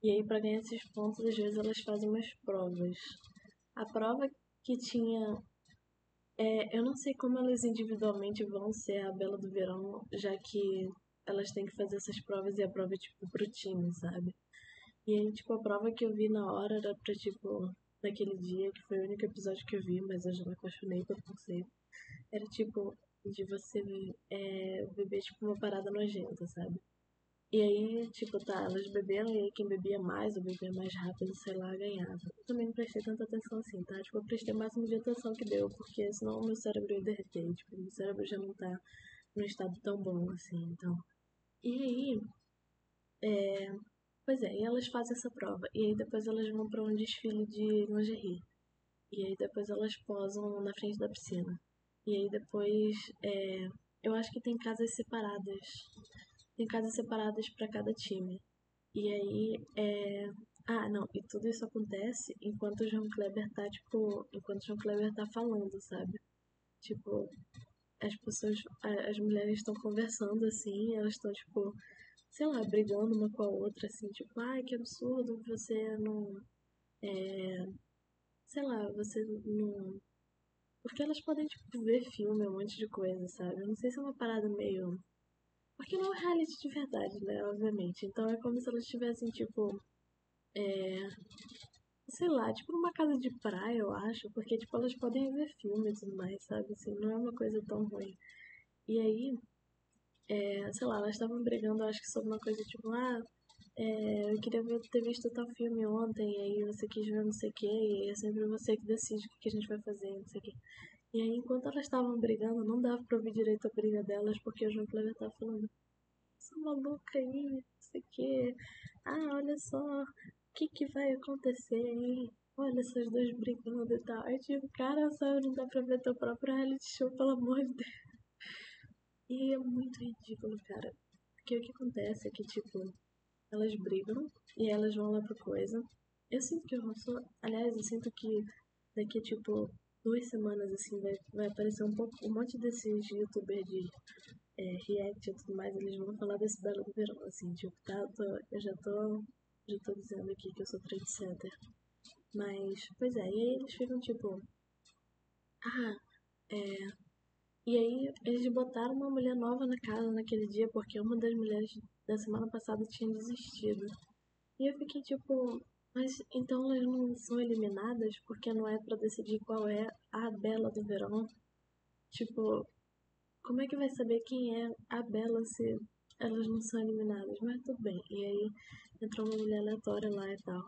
E aí, para ganhar esses pontos, às vezes elas fazem umas provas. A prova que tinha. É, eu não sei como elas individualmente vão ser a Bela do Verão, já que elas têm que fazer essas provas e a prova é tipo pro time, sabe? E aí, tipo, a prova que eu vi na hora era pra, tipo, naquele dia, que foi o único episódio que eu vi, mas eu já me apaixonei pelo conceito. Era tipo, de você é, beber, tipo, uma parada nojenta, sabe? E aí, tipo, tá, elas beberam e aí quem bebia mais ou bebia mais rápido, sei lá, ganhava. Eu também não prestei tanta atenção assim, tá? Tipo, eu prestei o máximo de atenção que deu, porque senão o meu cérebro ia derreter. Tipo, meu cérebro já não tá num estado tão bom assim, então. E aí, é... Pois é, e elas fazem essa prova. E aí depois elas vão para um desfile de lingerie. E aí depois elas posam na frente da piscina. E aí depois, é... eu acho que tem casas separadas tem casas separadas para cada time. E aí, é... Ah, não, e tudo isso acontece enquanto o João Kleber tá, tipo, enquanto o João Kleber tá falando, sabe? Tipo, as pessoas, as mulheres estão conversando assim, elas estão, tipo, sei lá, brigando uma com a outra, assim, tipo, ai, que absurdo, você não. É. Sei lá, você não. Porque elas podem, tipo, ver filme, um monte de coisa, sabe? Eu não sei se é uma parada meio porque não é reality de verdade, né? Obviamente. Então é como se elas estivessem, tipo. É. Sei lá, tipo numa casa de praia, eu acho. Porque, tipo, elas podem ver filme e tudo mais, sabe? Assim, não é uma coisa tão ruim. E aí. É, sei lá, elas estavam brigando, acho que sobre uma coisa tipo, ah, é, eu queria ver, ter visto tal filme ontem, e aí você quis ver não sei o que, e é sempre você que decide o que a gente vai fazer, não sei o que. E aí, enquanto elas estavam brigando, não dava pra ouvir direito a briga delas, porque o João Cleber tava falando, essa maluca aí, não sei o que. Ah, olha só, o que que vai acontecer aí? Olha essas duas brigando e tal. Aí tipo, cara, sabe, não dá pra ver teu próprio reality show, pelo amor de Deus. E é muito ridículo, cara. Porque o que acontece é que, tipo, elas brigam e elas vão lá pra coisa. Eu sinto que eu sou. Aliás, eu sinto que daqui, tipo, duas semanas, assim, vai, vai aparecer um, pouco, um monte desses youtubers de é, react e tudo mais, eles vão falar desse Belo do Verão, assim, tipo, tá, eu, tô, eu já tô, já tô dizendo aqui que eu sou trendsetter. Mas, pois é, e aí eles ficam tipo, ah, é... E aí eles botaram uma mulher nova na casa naquele dia, porque uma das mulheres da semana passada tinha desistido. E eu fiquei tipo, mas então elas não são eliminadas porque não é para decidir qual é a Bela do verão? Tipo, como é que vai saber quem é a Bela se elas não são eliminadas? Mas tudo bem. E aí entrou uma mulher aleatória lá e tal.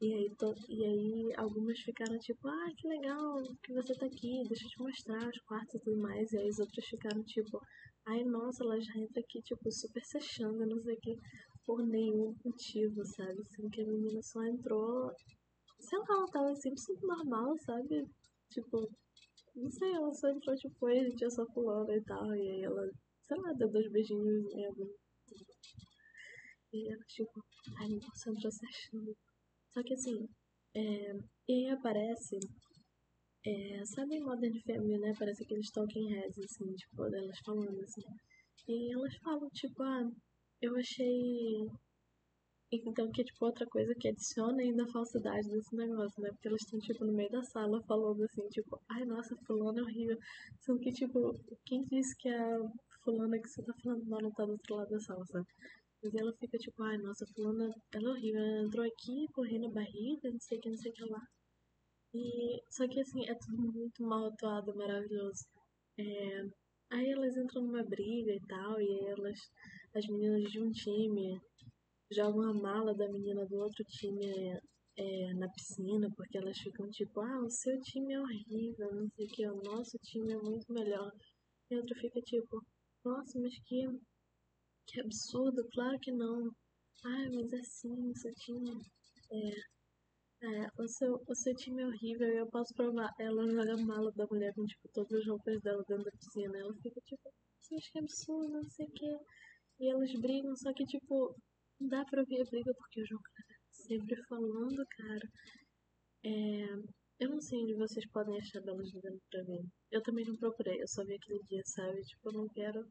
E aí, to... e aí algumas ficaram tipo, ah, que legal que você tá aqui, deixa eu te mostrar os quartos e tudo mais. E aí as outras ficaram tipo, ai nossa, ela já entra aqui, tipo, super se achando, não sei o que por nenhum motivo, sabe? Assim, que a menina só entrou. Sei lá, ela tava sempre sendo normal, sabe? Tipo, não sei, ela só entrou, tipo, a gente é só fulana e tal. E aí ela, sei lá, deu dois beijinhos nela. E ela, tipo, ai, nossa, entrou se achando. Só que assim, é, e aí aparece É, sabe Modern Family, né? Parece aqueles talking heads, assim, tipo, delas falando, assim. E elas falam, tipo, ah, eu achei. Então, que é tipo outra coisa que adiciona ainda a falsidade desse negócio, né? Porque elas estão, tipo, no meio da sala falando assim, tipo, ai, nossa, fulana é horrível. Sendo que, tipo, quem disse que a fulana que você tá falando mal não tá do outro lado da sala, sabe? Mas ela fica tipo, ai, nossa, fulana, ela é horrível, ela entrou aqui, correndo a barriga, não sei o que, não sei o que lá. E, só que assim, é tudo muito mal atuado, maravilhoso. É, aí elas entram numa briga e tal, e elas, as meninas de um time, jogam a mala da menina do outro time é, na piscina, porque elas ficam tipo, ah, o seu time é horrível, não sei o que, o nosso time é muito melhor. E a outra fica tipo, nossa, mas que, que absurdo, claro que não. Ai, mas é assim, seu time é é, o seu, o seu time é horrível e eu posso provar. Ela joga mala da mulher com, tipo, todas as roupas dela dentro da piscina. Ela fica, tipo, você acha que é absurdo, não sei o quê. E elas brigam, só que, tipo, não dá pra ouvir a briga porque o João tá sempre falando, cara. É, eu não sei onde vocês podem achar belas dando pra ver. Eu também não procurei, eu só vi aquele dia, sabe? Tipo, eu não quero.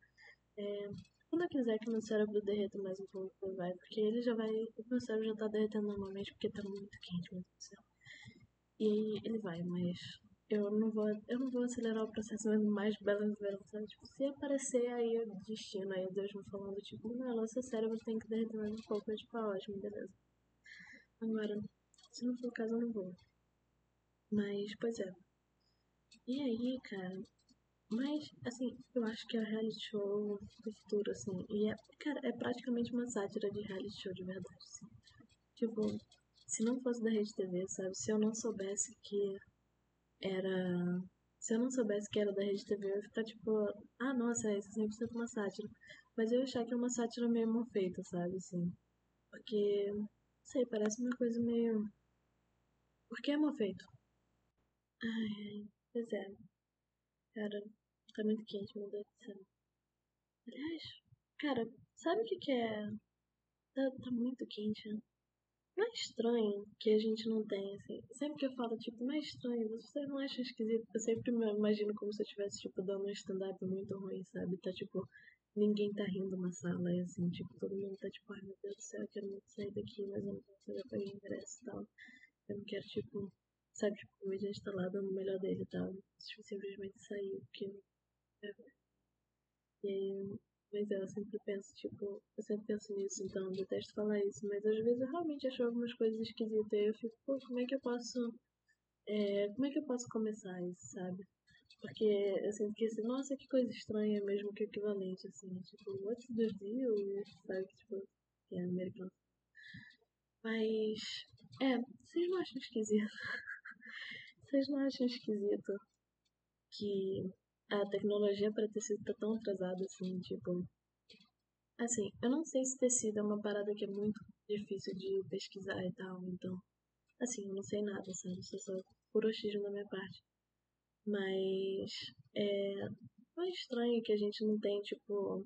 É, quando eu quiser que meu cérebro derreta mais um pouco, vai, porque ele já vai. O meu cérebro já tá derretendo normalmente porque tá muito quente, meu Deus do céu. E aí ele vai, mas eu não vou, eu não vou acelerar o processo vendo mais belas verão, sabe? Tipo, se aparecer aí o destino, aí Deus me falando, tipo, não, seu cérebro tem que derreter mais um pouco, eu tipo, ah, ótimo, beleza. Agora, se não for o caso, eu não vou. Mas, pois é. E aí, cara, mas, assim, eu acho que é reality show do futuro, assim. E é, cara, é praticamente uma sátira de reality show de verdade, assim. Tipo, se não fosse da Rede TV, sabe? Se eu não soubesse que era. Se eu não soubesse que era da Rede TV, eu ia ficar tipo, ah, nossa, é 100% uma sátira. Mas eu ia achar que é uma sátira meio mal feita, sabe? Assim. Porque, não sei, parece uma coisa meio. Por que é mal feito? Ai, pois é. Cara, tá muito quente, meu Deus do céu. Aliás, cara, sabe o que que é? Tá, tá muito quente, né? Não é estranho que a gente não tem, assim. Sempre que eu falo, tipo, não é estranho, vocês não acham esquisito? Eu sempre me imagino como se eu estivesse, tipo, dando um stand-up muito ruim, sabe? Tá, tipo, ninguém tá rindo na sala, e assim, tipo, todo mundo tá, tipo, ai meu Deus do céu, eu quero muito sair daqui, mas eu não consigo, já paguei ingresso e tal. Eu não quero, tipo, sabe, tipo, o gente tá lá dando o melhor dele e tal. Tipo, simplesmente sair, porque aí, mas eu sempre penso, tipo, eu sempre penso nisso, então eu detesto falar isso, mas às vezes eu realmente acho algumas coisas esquisitas e eu fico, pô, como é que eu posso. É, como é que eu posso começar isso, sabe? Porque eu sinto que assim, nossa, que coisa estranha mesmo que equivalente, assim, tipo, what's the deal? Sabe? Tipo, que é americano. Mas, é, vocês não acham esquisito? [LAUGHS] vocês não acham esquisito que a tecnologia para tecido tá tão atrasada assim, tipo. Assim, eu não sei se tecido é uma parada que é muito difícil de pesquisar e tal, então. Assim, eu não sei nada, sabe? Isso é só puro da minha parte. Mas. É. Não é estranho que a gente não tem, tipo.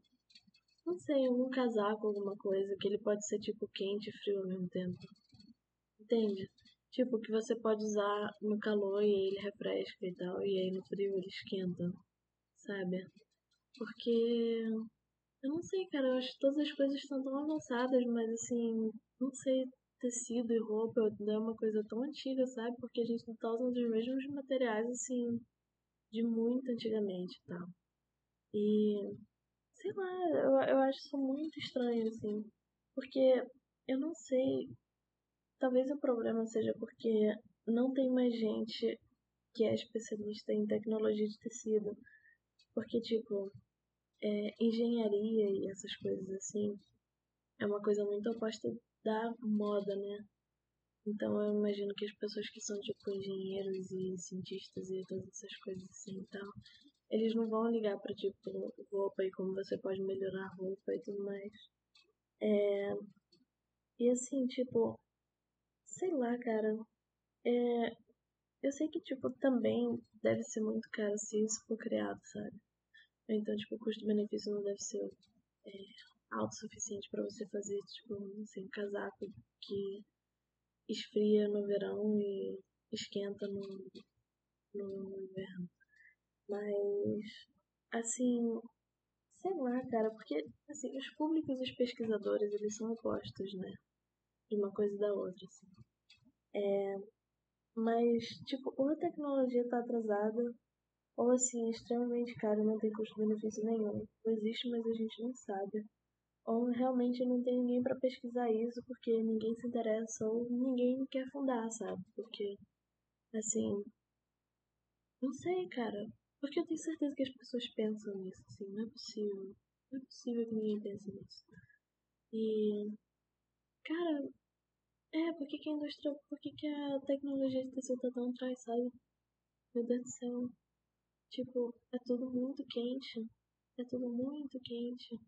Não sei, um casaco, alguma coisa, que ele pode ser, tipo, quente e frio ao mesmo tempo. Entende? Tipo, que você pode usar no calor e ele refresca e tal, e aí no frio ele esquenta sabe? Porque eu não sei, cara, eu acho que todas as coisas estão tão avançadas, mas assim, não sei, tecido e roupa é uma coisa tão antiga, sabe? Porque a gente tá usando os mesmos materiais, assim, de muito antigamente e tal. E, sei lá, eu, eu acho isso muito estranho, assim. Porque eu não sei, talvez o problema seja porque não tem mais gente que é especialista em tecnologia de tecido. Porque, tipo, é, engenharia e essas coisas assim é uma coisa muito oposta da moda, né? Então eu imagino que as pessoas que são, tipo, engenheiros e cientistas e todas essas coisas assim e tal, eles não vão ligar pra, tipo, roupa e como você pode melhorar a roupa e tudo mais. É... E assim, tipo, sei lá, cara. É... Eu sei que, tipo, também deve ser muito caro se isso for criado, sabe? Então, tipo, o custo-benefício não deve ser é, alto o suficiente para você fazer, tipo, assim, um casaco que esfria no verão e esquenta no, no inverno. Mas, assim, sei lá, cara, porque, assim, os públicos e os pesquisadores, eles são opostos, né? De uma coisa e da outra, assim. É, mas, tipo, ou a tecnologia tá atrasada, ou assim, extremamente caro, não tem custo-benefício nenhum. Ou existe, mas a gente não sabe. Ou realmente não tem ninguém para pesquisar isso porque ninguém se interessa ou ninguém quer fundar, sabe? Porque, assim, não sei, cara. Porque eu tenho certeza que as pessoas pensam nisso, assim, não é possível. Não é possível que ninguém pense nisso. E, cara, é, por que, que a indústria, por que, que a tecnologia de tecido tá tão atrás, sabe? Meu Deus do céu. Tipo, é tudo muito quente. É tudo muito quente.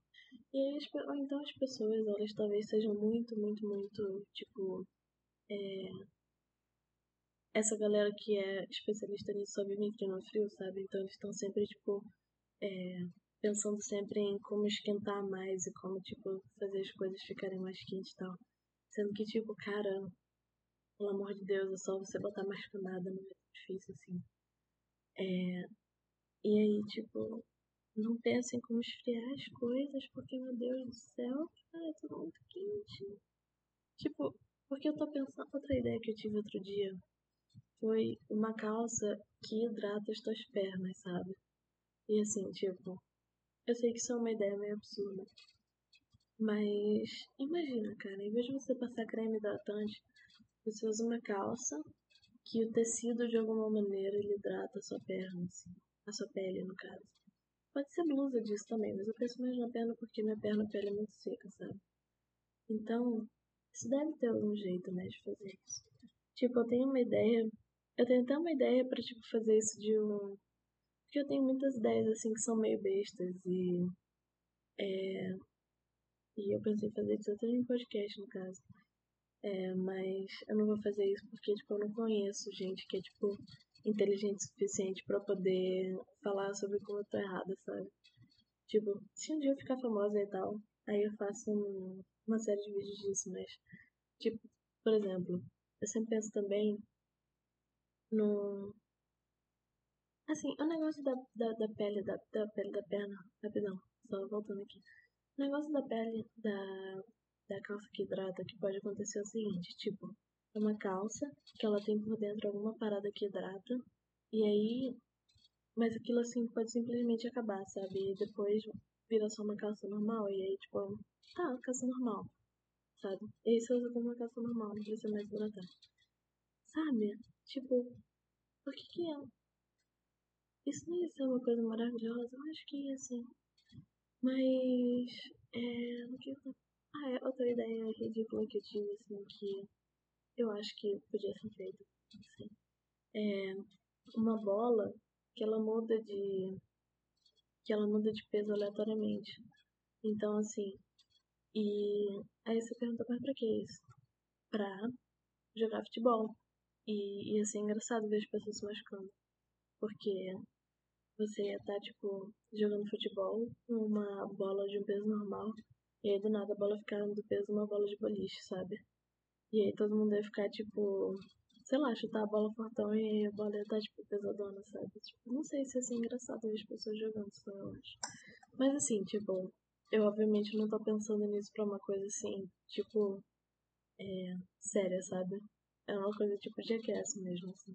E aí, ou então as pessoas, elas talvez sejam muito, muito, muito, tipo, é, essa galera que é especialista nisso só vive frio, sabe? Então eles estão sempre, tipo, é, pensando sempre em como esquentar mais e como, tipo, fazer as coisas ficarem mais quentes e tal. Sendo que, tipo, cara, pelo amor de Deus, é só você botar mais camada, não é difícil assim. É, e aí, tipo, não pensem como esfriar as coisas, porque, meu Deus do céu, cara, é tudo muito quente. Tipo, porque eu tô pensando, outra ideia que eu tive outro dia foi uma calça que hidrata as tuas pernas, sabe? E assim, tipo, eu sei que isso é uma ideia meio absurda. Mas imagina, cara, em vez de você passar creme hidratante, você usa uma calça que o tecido de alguma maneira ele hidrata a sua perna, assim. A sua pele, no caso. Pode ser blusa disso também, mas eu penso mais na perna porque minha perna a pele é muito seca, sabe? Então, isso deve ter algum jeito, né, de fazer isso. Tipo, eu tenho uma ideia eu tenho até uma ideia para tipo, fazer isso de um. Porque eu tenho muitas ideias assim que são meio bestas e. É... E eu pensei em fazer isso até em podcast, no caso. É, mas eu não vou fazer isso porque tipo, eu não conheço gente que é tipo inteligente o suficiente para poder falar sobre como eu tô errada, sabe? Tipo, se um dia eu ficar famosa e tal, aí eu faço um, uma série de vídeos disso, mas tipo, por exemplo, eu sempre penso também no. Assim, o negócio da, da, da pele, da, da pele da perna. Rapidão, só voltando aqui. O negócio da pele da, da calça que hidrata, que pode acontecer é o seguinte, tipo, é uma calça que ela tem por dentro alguma parada que hidrata, e aí. Mas aquilo assim pode simplesmente acabar, sabe? E depois vira só uma calça normal, e aí, tipo, tá, calça normal, sabe? E aí você usa como uma calça normal, não precisa mais hidratar. Sabe? Tipo, por que que é? Isso não ia ser uma coisa maravilhosa? Eu acho que ia sim. Mas, é. Ah, é outra ideia ridícula que eu tive, assim, que eu acho que podia ser feita, assim. É uma bola que ela muda de... que ela muda de peso aleatoriamente. Então, assim, e aí você pergunta, mas pra que isso? Pra jogar futebol. E ia ser engraçado ver as pessoas se machucando. Porque você ia estar, tá, tipo, jogando futebol com uma bola de um peso normal. E aí do nada a bola ficar do peso de uma bola de boliche, sabe? E aí todo mundo ia ficar, tipo, sei lá, chutar a bola fortão e aí a bola ia estar, tá, tipo, pesadona, sabe? Tipo, não sei se ia ser engraçado ver as pessoas jogando, só eu acho. Mas assim, tipo, eu obviamente não tô pensando nisso pra uma coisa assim, tipo, é, séria, sabe? É uma coisa tipo Jackass mesmo, assim.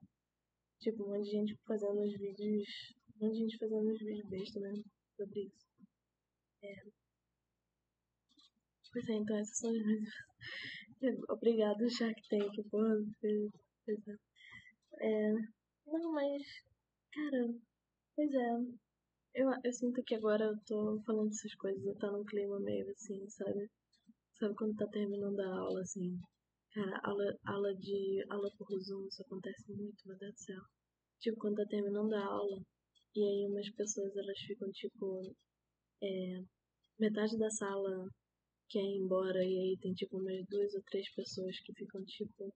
Tipo, um monte de gente fazendo os vídeos. De gente fazendo os vídeos besta mesmo sobre isso. É. Pois é, então essas são as minhas. [LAUGHS] Obrigado, Shark Tank, por. Pois é. é. Não, mas. Cara, pois é. Eu, eu sinto que agora eu tô falando essas coisas, eu tô num clima meio assim, sabe? Sabe quando tá terminando a aula, assim, Cara, aula, aula de aula por Zoom, isso acontece muito, meu Deus do céu. Tipo, quando tá terminando a aula, e aí umas pessoas elas ficam tipo. É, metade da sala quer ir embora, e aí tem tipo umas duas ou três pessoas que ficam tipo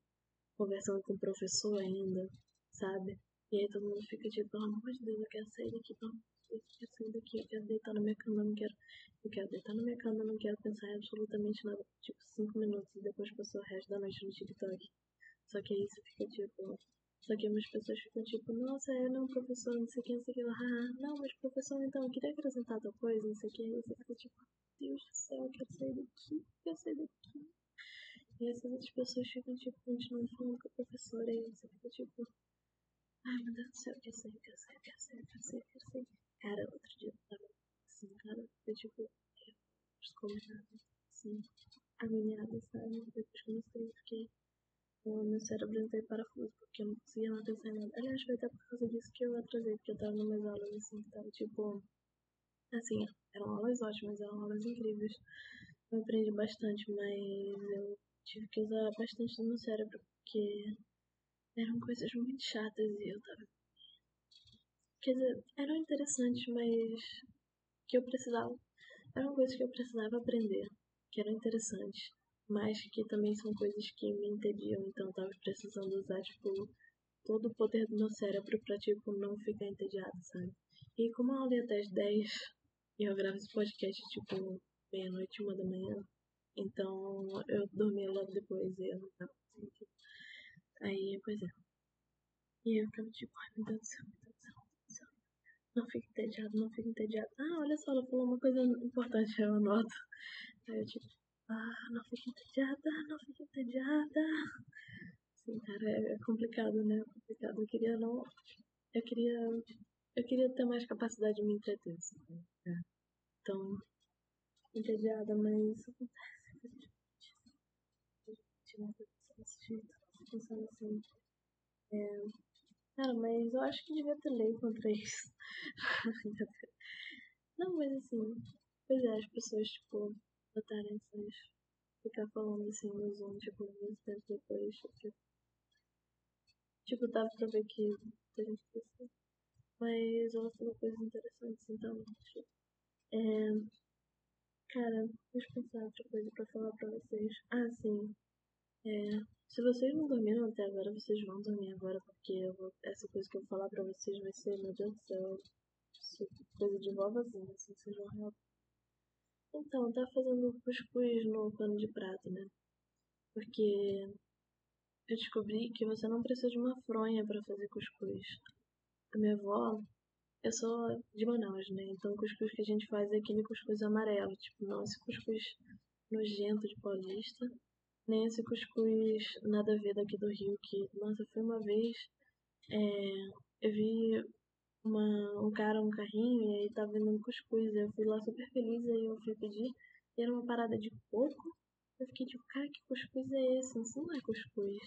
conversando com o professor ainda, sabe? E aí todo mundo fica tipo, pelo amor de Deus, eu quero sair daqui, pelo amor de Deus, eu quero sair daqui, eu quero deitar na minha cama, não quero eu quero deitar na minha cama, não quero pensar em absolutamente nada. Tipo, 5 minutos e depois passou o resto da noite no TikTok. Só que aí você fica tipo. Só que umas pessoas ficam tipo, nossa, é não, professor, não sei o que, não sei o que lá. Ah, não, mas professor, então, eu queria acrescentar tal coisa, não sei o que. E você fica tipo, Deus do céu, eu quero sair daqui, eu quero sair daqui. E essas outras pessoas ficam tipo, continuam falando com a professora e você fica tipo, ai meu Deus do céu, eu quero sair, eu quero sair, eu quero sair, eu quero sair, eu quero sair. Cara, outro dia eu tava assim, cara, foi tipo, descombinado, assim, agoniada, sabe? Depois que eu não sei, fiquei o meu cérebro entrou em parafuso, porque eu não conseguia não pensar em nada. Aliás, foi até por causa disso que eu atrasei, porque eu tava numas aulas assim, que tava tipo. Assim, eram aulas ótimas, eram aulas incríveis. Eu aprendi bastante, mas eu tive que usar bastante do meu cérebro, porque eram coisas muito chatas e eu tava. Quer dizer, eram interessantes, mas que eu precisava. Eram coisas que eu precisava aprender, que eram interessantes mas que também são coisas que me entediam, então eu tava precisando usar, tipo, todo o poder do meu cérebro pra, tipo, não ficar entediado, sabe? E como a aula ia até as 10 e eu gravo esse podcast, tipo, meia-noite, uma da manhã, então eu dormia logo depois e eu não tava conseguindo. Aí, pois é. E eu ficava tipo, ai meu Deus do céu, meu Deus do céu, meu Deus do céu. Não fique entediado, não fique entediado. Ah, olha só, ela falou uma coisa importante, [LAUGHS] eu anoto. Aí eu tipo, ah, não fique entediada, não fique entediada. Sim, cara, é, é complicado, né? É complicado. Eu queria não. Eu queria. Eu queria ter mais capacidade de me entreter, sabe? É. Então, entediada, mas isso acontece. Desse jeito, pensando assim. É, cara, mas eu acho que devia ter lei contra isso. [LAUGHS] não, mas assim, pois é, as pessoas, tipo, botarem essas. ficar falando assim no Zoom, tipo, muito tempo depois. Tipo, tipo dava pra ver que a gente precisa. Mas ela falou coisas interessantes, então. Tipo, é. Cara, deixa eu pensar outra coisa pra falar pra vocês. Ah, sim. É, se vocês não dormiram até agora, vocês vão dormir agora, porque vou, essa coisa que eu vou falar pra vocês vai ser, meu Deus do céu, coisa de vovozinha, assim, vocês vão realmente então, tá fazendo cuscuz no pano de prato, né? Porque eu descobri que você não precisa de uma fronha para fazer cuscuz. A minha avó, eu sou de Manaus, né? Então o cuscuz que a gente faz é aquele cuscuz amarelo, tipo, não esse cuscuz nojento de paulista, nem esse cuscuz nada a ver daqui do Rio, que, nossa, foi uma vez, é, eu vi uma, um cara, um carrinho, e aí tava vendendo cuscuz. Eu fui lá super feliz, aí eu fui pedir, e era uma parada de coco. Eu fiquei tipo, cara, que cuscuz é esse? Isso não é cuscuz.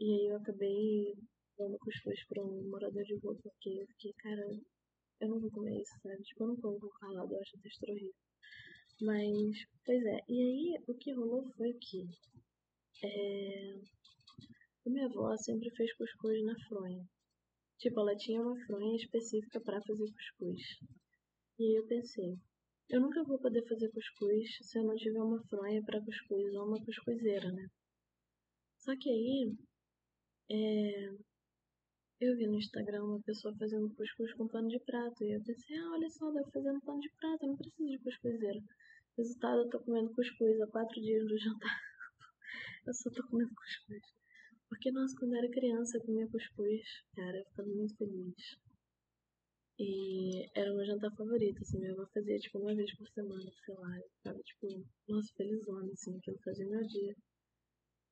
E aí eu acabei dando cuscuz pra um morador de rua, porque eu fiquei, cara, eu não vou comer isso, sabe? Tipo, eu não como com calado, eu acho a textura horrível. Mas, pois é. E aí, o que rolou foi que é, minha avó sempre fez cuscuz na fronha. Tipo, ela tinha uma fronha específica para fazer cuscuz. E aí eu pensei, eu nunca vou poder fazer cuscuz se eu não tiver uma fronha para cuscuz ou uma cuscuzeira, né? Só que aí, é... eu vi no Instagram uma pessoa fazendo cuscuz com pano de prato. E eu pensei, ah, olha só, deve fazendo pano de prato, eu não preciso de cuscuzeira. Resultado, eu tô comendo cuscuz há quatro dias do jantar. [LAUGHS] eu só tô comendo cuscuz. Porque, nossa, quando eu era criança, eu comia cuscuz, cara, eu ficava muito feliz. E era o meu jantar favorito, assim, minha avó fazia, tipo, uma vez por semana, sei lá. Eu ficava, tipo, nossa, felizona, assim, aquilo fazia meu dia.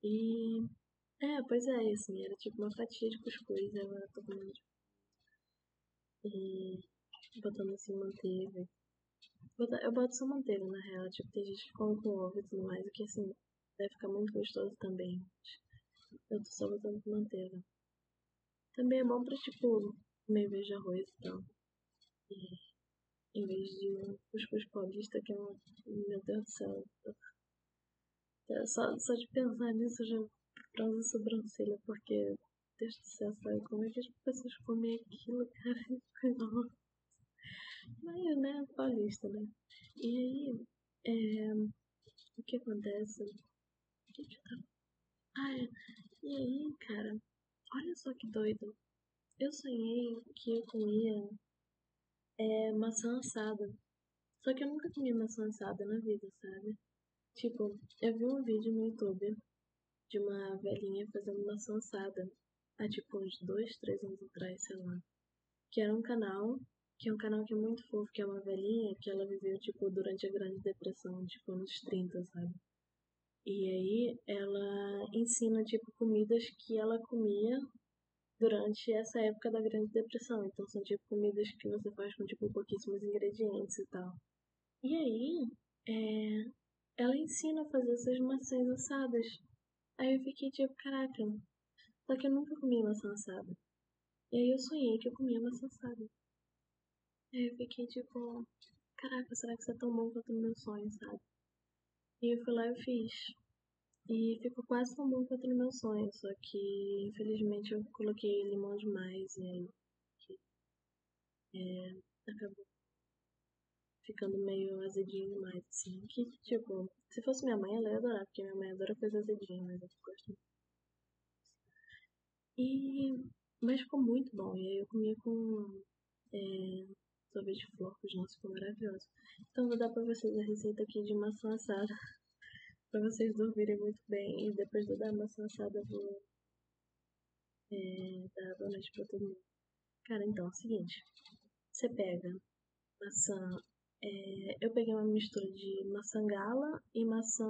E... É, pois é, assim, era tipo uma fatia de cuscuz, eu tô comendo, tipo, e botando assim manteiga. Eu boto só manteiga, na real, tipo, tem gente que come com ovo e tudo mais, o que, assim, deve ficar muito gostoso também. Eu tô só botando manteiga. Também é bom pra, tipo, comer vez de arroz e tal. E, em vez de um cuscuz paulista, que é uma... Meu Deus do céu. É só, só de pensar nisso já franzo a sobrancelha, porque... Deus do céu, sabe como é que as pessoas comem aquilo, cara? [LAUGHS] Mas, né, paulista, né? E aí, é, o que acontece? O que eu tava ah, é. E aí, cara, olha só que doido. Eu sonhei que eu comia é, maçã assada. Só que eu nunca comi maçã assada na vida, sabe? Tipo, eu vi um vídeo no YouTube de uma velhinha fazendo maçã assada. há tipo uns dois, três anos atrás, sei lá. Que era um canal, que é um canal que é muito fofo, que é uma velhinha, que ela viveu, tipo, durante a Grande Depressão, tipo, nos 30, sabe? E aí ela ensina, tipo, comidas que ela comia durante essa época da Grande Depressão. Então são, tipo, comidas que você faz com, tipo, pouquíssimos ingredientes e tal. E aí, é, ela ensina a fazer essas maçãs assadas. Aí eu fiquei tipo, caraca, só que eu nunca comi maçã assada. E aí eu sonhei que eu comia maçã assada. Aí eu fiquei tipo, caraca, será que isso é tão bom quanto o meu sonho, sabe? E eu fui lá e fiz. E ficou quase tão bom quanto no meu sonho, só que infelizmente eu coloquei limão demais e aí é, acabou ficando meio azedinho demais, assim. Que, tipo, se fosse minha mãe, ela ia adorar, porque minha mãe adora coisa azedinha, mas eu gosto E. Mas ficou muito bom. E aí eu comia com. É, sorvete de flocos, nossa, ficou maravilhoso. Então vou dar pra vocês a receita aqui de maçã assada. [LAUGHS] pra vocês dormirem muito bem. E depois de eu dar a maçã assada, eu vou. É, dar boa noite pra todo mundo. Cara, então é o seguinte. Você pega maçã é, eu peguei uma mistura de maçã gala e maçã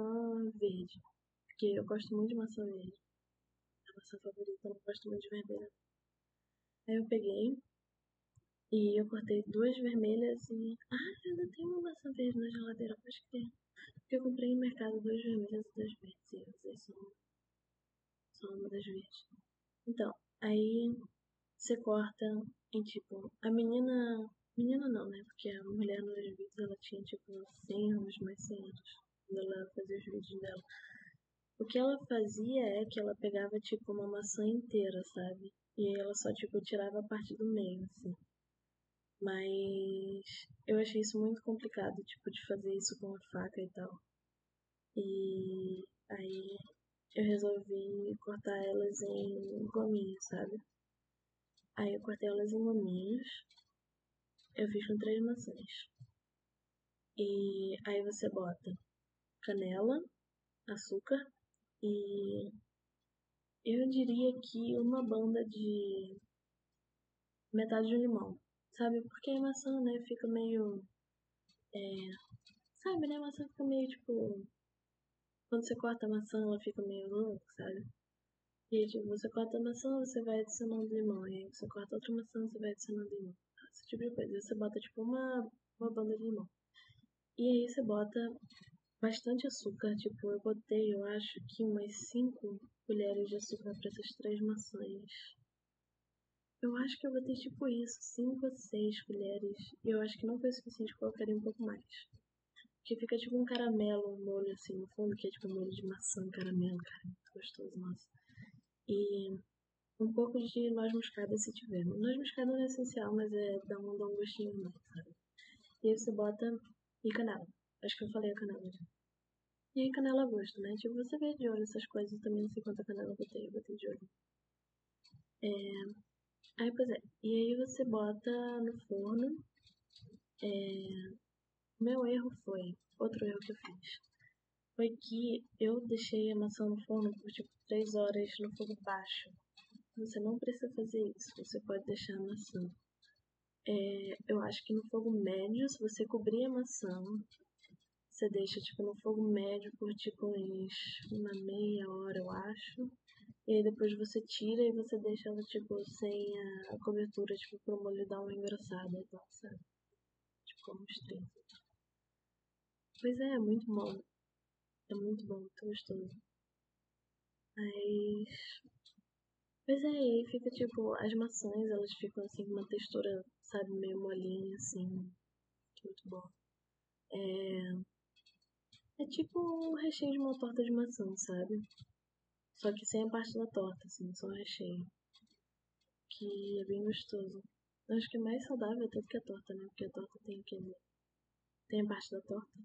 verde. Porque eu gosto muito de maçã verde. É a maçã favorita, eu não gosto muito de vermelha. Aí eu peguei e eu cortei duas vermelhas e. Ah, ainda tem uma maçã verde na geladeira, que tem. Porque eu comprei no mercado duas vermelhas e duas verdes. E eu usei só só uma das verdes. Então, aí você corta em tipo. A menina Menina não, né? Porque a mulher nos vídeos ela tinha tipo 100 anos, mais 100 anos, quando ela fazia os vídeos dela. O que ela fazia é que ela pegava tipo uma maçã inteira, sabe? E ela só tipo tirava a parte do meio, assim. Mas eu achei isso muito complicado, tipo, de fazer isso com a faca e tal. E aí eu resolvi cortar elas em gominhos, sabe? Aí eu cortei elas em gominhos eu fiz com três maçãs. E aí você bota canela, açúcar e eu diria que uma banda de metade de um limão. Sabe? Porque a maçã, né, fica meio. É, sabe, né? A maçã fica meio tipo. Quando você corta a maçã, ela fica meio louca, sabe? E tipo, você corta a maçã, você vai adicionando limão. E aí você corta outra maçã, você vai adicionando limão esse tipo de coisa. Você bota tipo uma, uma banda de limão. E aí você bota bastante açúcar. Tipo, eu botei, eu acho que umas 5 colheres de açúcar para essas três maçãs. Eu acho que eu botei tipo isso, 5 ou 6 colheres. E eu acho que não foi suficiente, colocaria um pouco mais. Porque fica tipo um caramelo, um molho assim no fundo, que é tipo um molho de maçã, caramelo, cara, muito gostoso, nossa. E um pouco de noz moscada se tiver. Noz moscada não é essencial, mas é dá um, dá um gostinho mais, sabe? E aí você bota e canela. Acho que eu falei a canela já. E aí canela a gosto, né? Tipo, você vê de olho essas coisas, também não sei quanta canela eu botei, eu botei de olho. É... Aí, pois é. E aí você bota no forno. É... Meu erro foi, outro erro que eu fiz, foi que eu deixei a maçã no forno por tipo 3 horas no fogo baixo. Você não precisa fazer isso, você pode deixar a maçã. É, eu acho que no fogo médio, se você cobrir a maçã, você deixa tipo no fogo médio por tipo uns uma meia hora, eu acho. E aí depois você tira e você deixa ela tipo sem a, cobertura, tipo pro molho dar uma engrossada e tal, sabe? Tipo como três. Pois é, é muito bom. É muito bom, muito gostoso. Mas Pois é, e fica tipo, as maçãs elas ficam assim com uma textura, sabe, meio molinha, assim. Muito bom. É. É tipo o recheio de uma torta de maçã, sabe? Só que sem a parte da torta, assim, só o recheio. Que é bem gostoso. Eu acho que é mais saudável até do que a torta, né? Porque a torta tem aquele. Tem a parte da torta.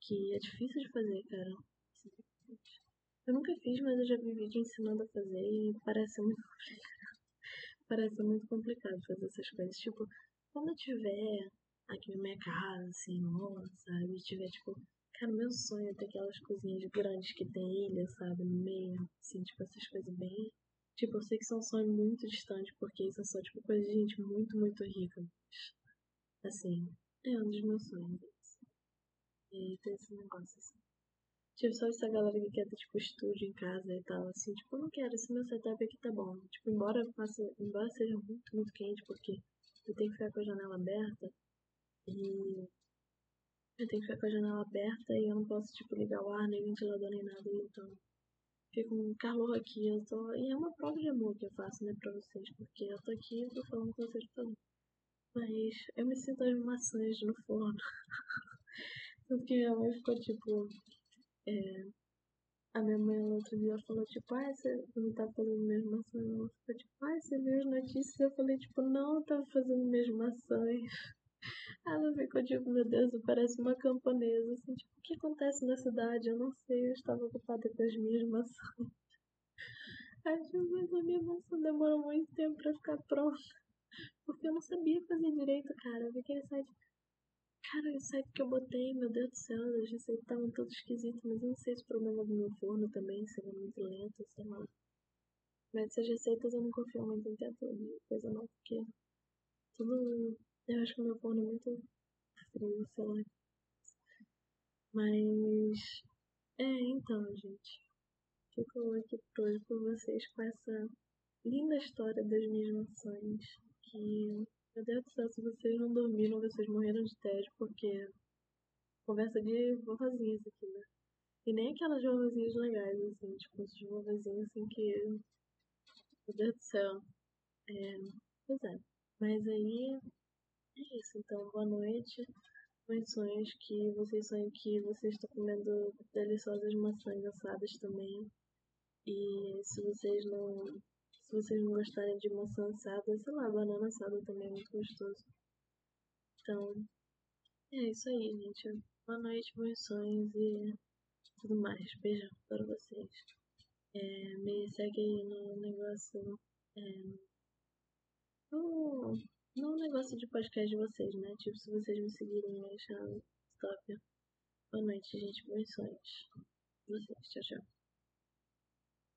Que é difícil de fazer, cara. Eu nunca fiz, mas eu já vi vídeo ensinando a fazer e parece muito [LAUGHS] complicado. parece muito complicado fazer essas coisas. Tipo, quando eu tiver aqui na minha casa, assim, nossa, sabe? Tiver, tipo, cara, meu sonho é ter aquelas cozinhas grandes que tem ilha, sabe? No meio, assim, tipo, essas coisas bem, Tipo, eu sei que são sonhos muito distantes, porque isso é só, tipo, coisa de gente muito, muito rica. Assim, é um dos meus sonhos. E tem esse negócio assim. Tipo, só essa galera que quer ter, tipo, estúdio em casa e tal, assim, tipo, eu não quero, esse meu setup aqui tá bom. Tipo, embora faça, embora seja muito, muito quente, porque eu tenho que ficar com a janela aberta e eu tenho que ficar com a janela aberta e eu não posso, tipo, ligar o ar, nem ventilador, nem nada, então fica um calor aqui, eu tô... E é uma prova de amor que eu faço, né, pra vocês, porque eu tô aqui e tô falando com vocês falando. Mas eu me sinto as maçãs no forno. [LAUGHS] Tanto que minha mãe ficou, tipo, é, a minha mãe no outro dia falou, tipo, ah, você não tá fazendo mesmo maçãs, não. Ficou tipo, ah, você viu as notícias? Eu falei, tipo, não, eu tava fazendo mesmo maçãs. Ela ficou tipo, meu Deus, parece uma camponesa, assim, tipo, o que acontece na cidade? Eu não sei, eu estava ocupada com as minhas maçãs. [LAUGHS] Aí, tipo, mas a minha maçã demorou muito tempo pra ficar pronta. [LAUGHS] Porque eu não sabia fazer direito, cara. Eu vi aquele site Cara, o site que eu botei, meu Deus do céu, as receitas estavam todas esquisitas, mas eu não sei se o problema do meu forno também, se muito lento, sei lá. Mas essas receitas eu não confio muito em tempo de coisa não, porque tudo. Eu acho que o meu forno é muito frio, sei lá. Mas. É, então, gente. Fico aqui hoje por vocês com essa linda história das minhas maçãs que meu Deus do céu, se vocês não dormiram, vocês morreram de tédio, porque conversa de vovozinhas aqui, né? E nem aquelas vovozinhas legais, assim, tipo, essas vovozinhas assim que. Meu Deus do céu. É... Pois é. Mas aí. É isso, então, boa noite. Bons sonhos, que vocês sonhem que vocês estão comendo deliciosas maçãs assadas também. E se vocês não se vocês não gostarem de maçã assada, sei lá, banana assada também é muito gostoso. Então, é isso aí, gente. Boa noite, bons sonhos e tudo mais. Beijão para vocês. É, me segue aí no negócio. É, no, no negócio de podcast de vocês, né? Tipo, se vocês me seguirem aí, achar top. Boa noite, gente. Bons sonhos. Vocês. Tchau, tchau.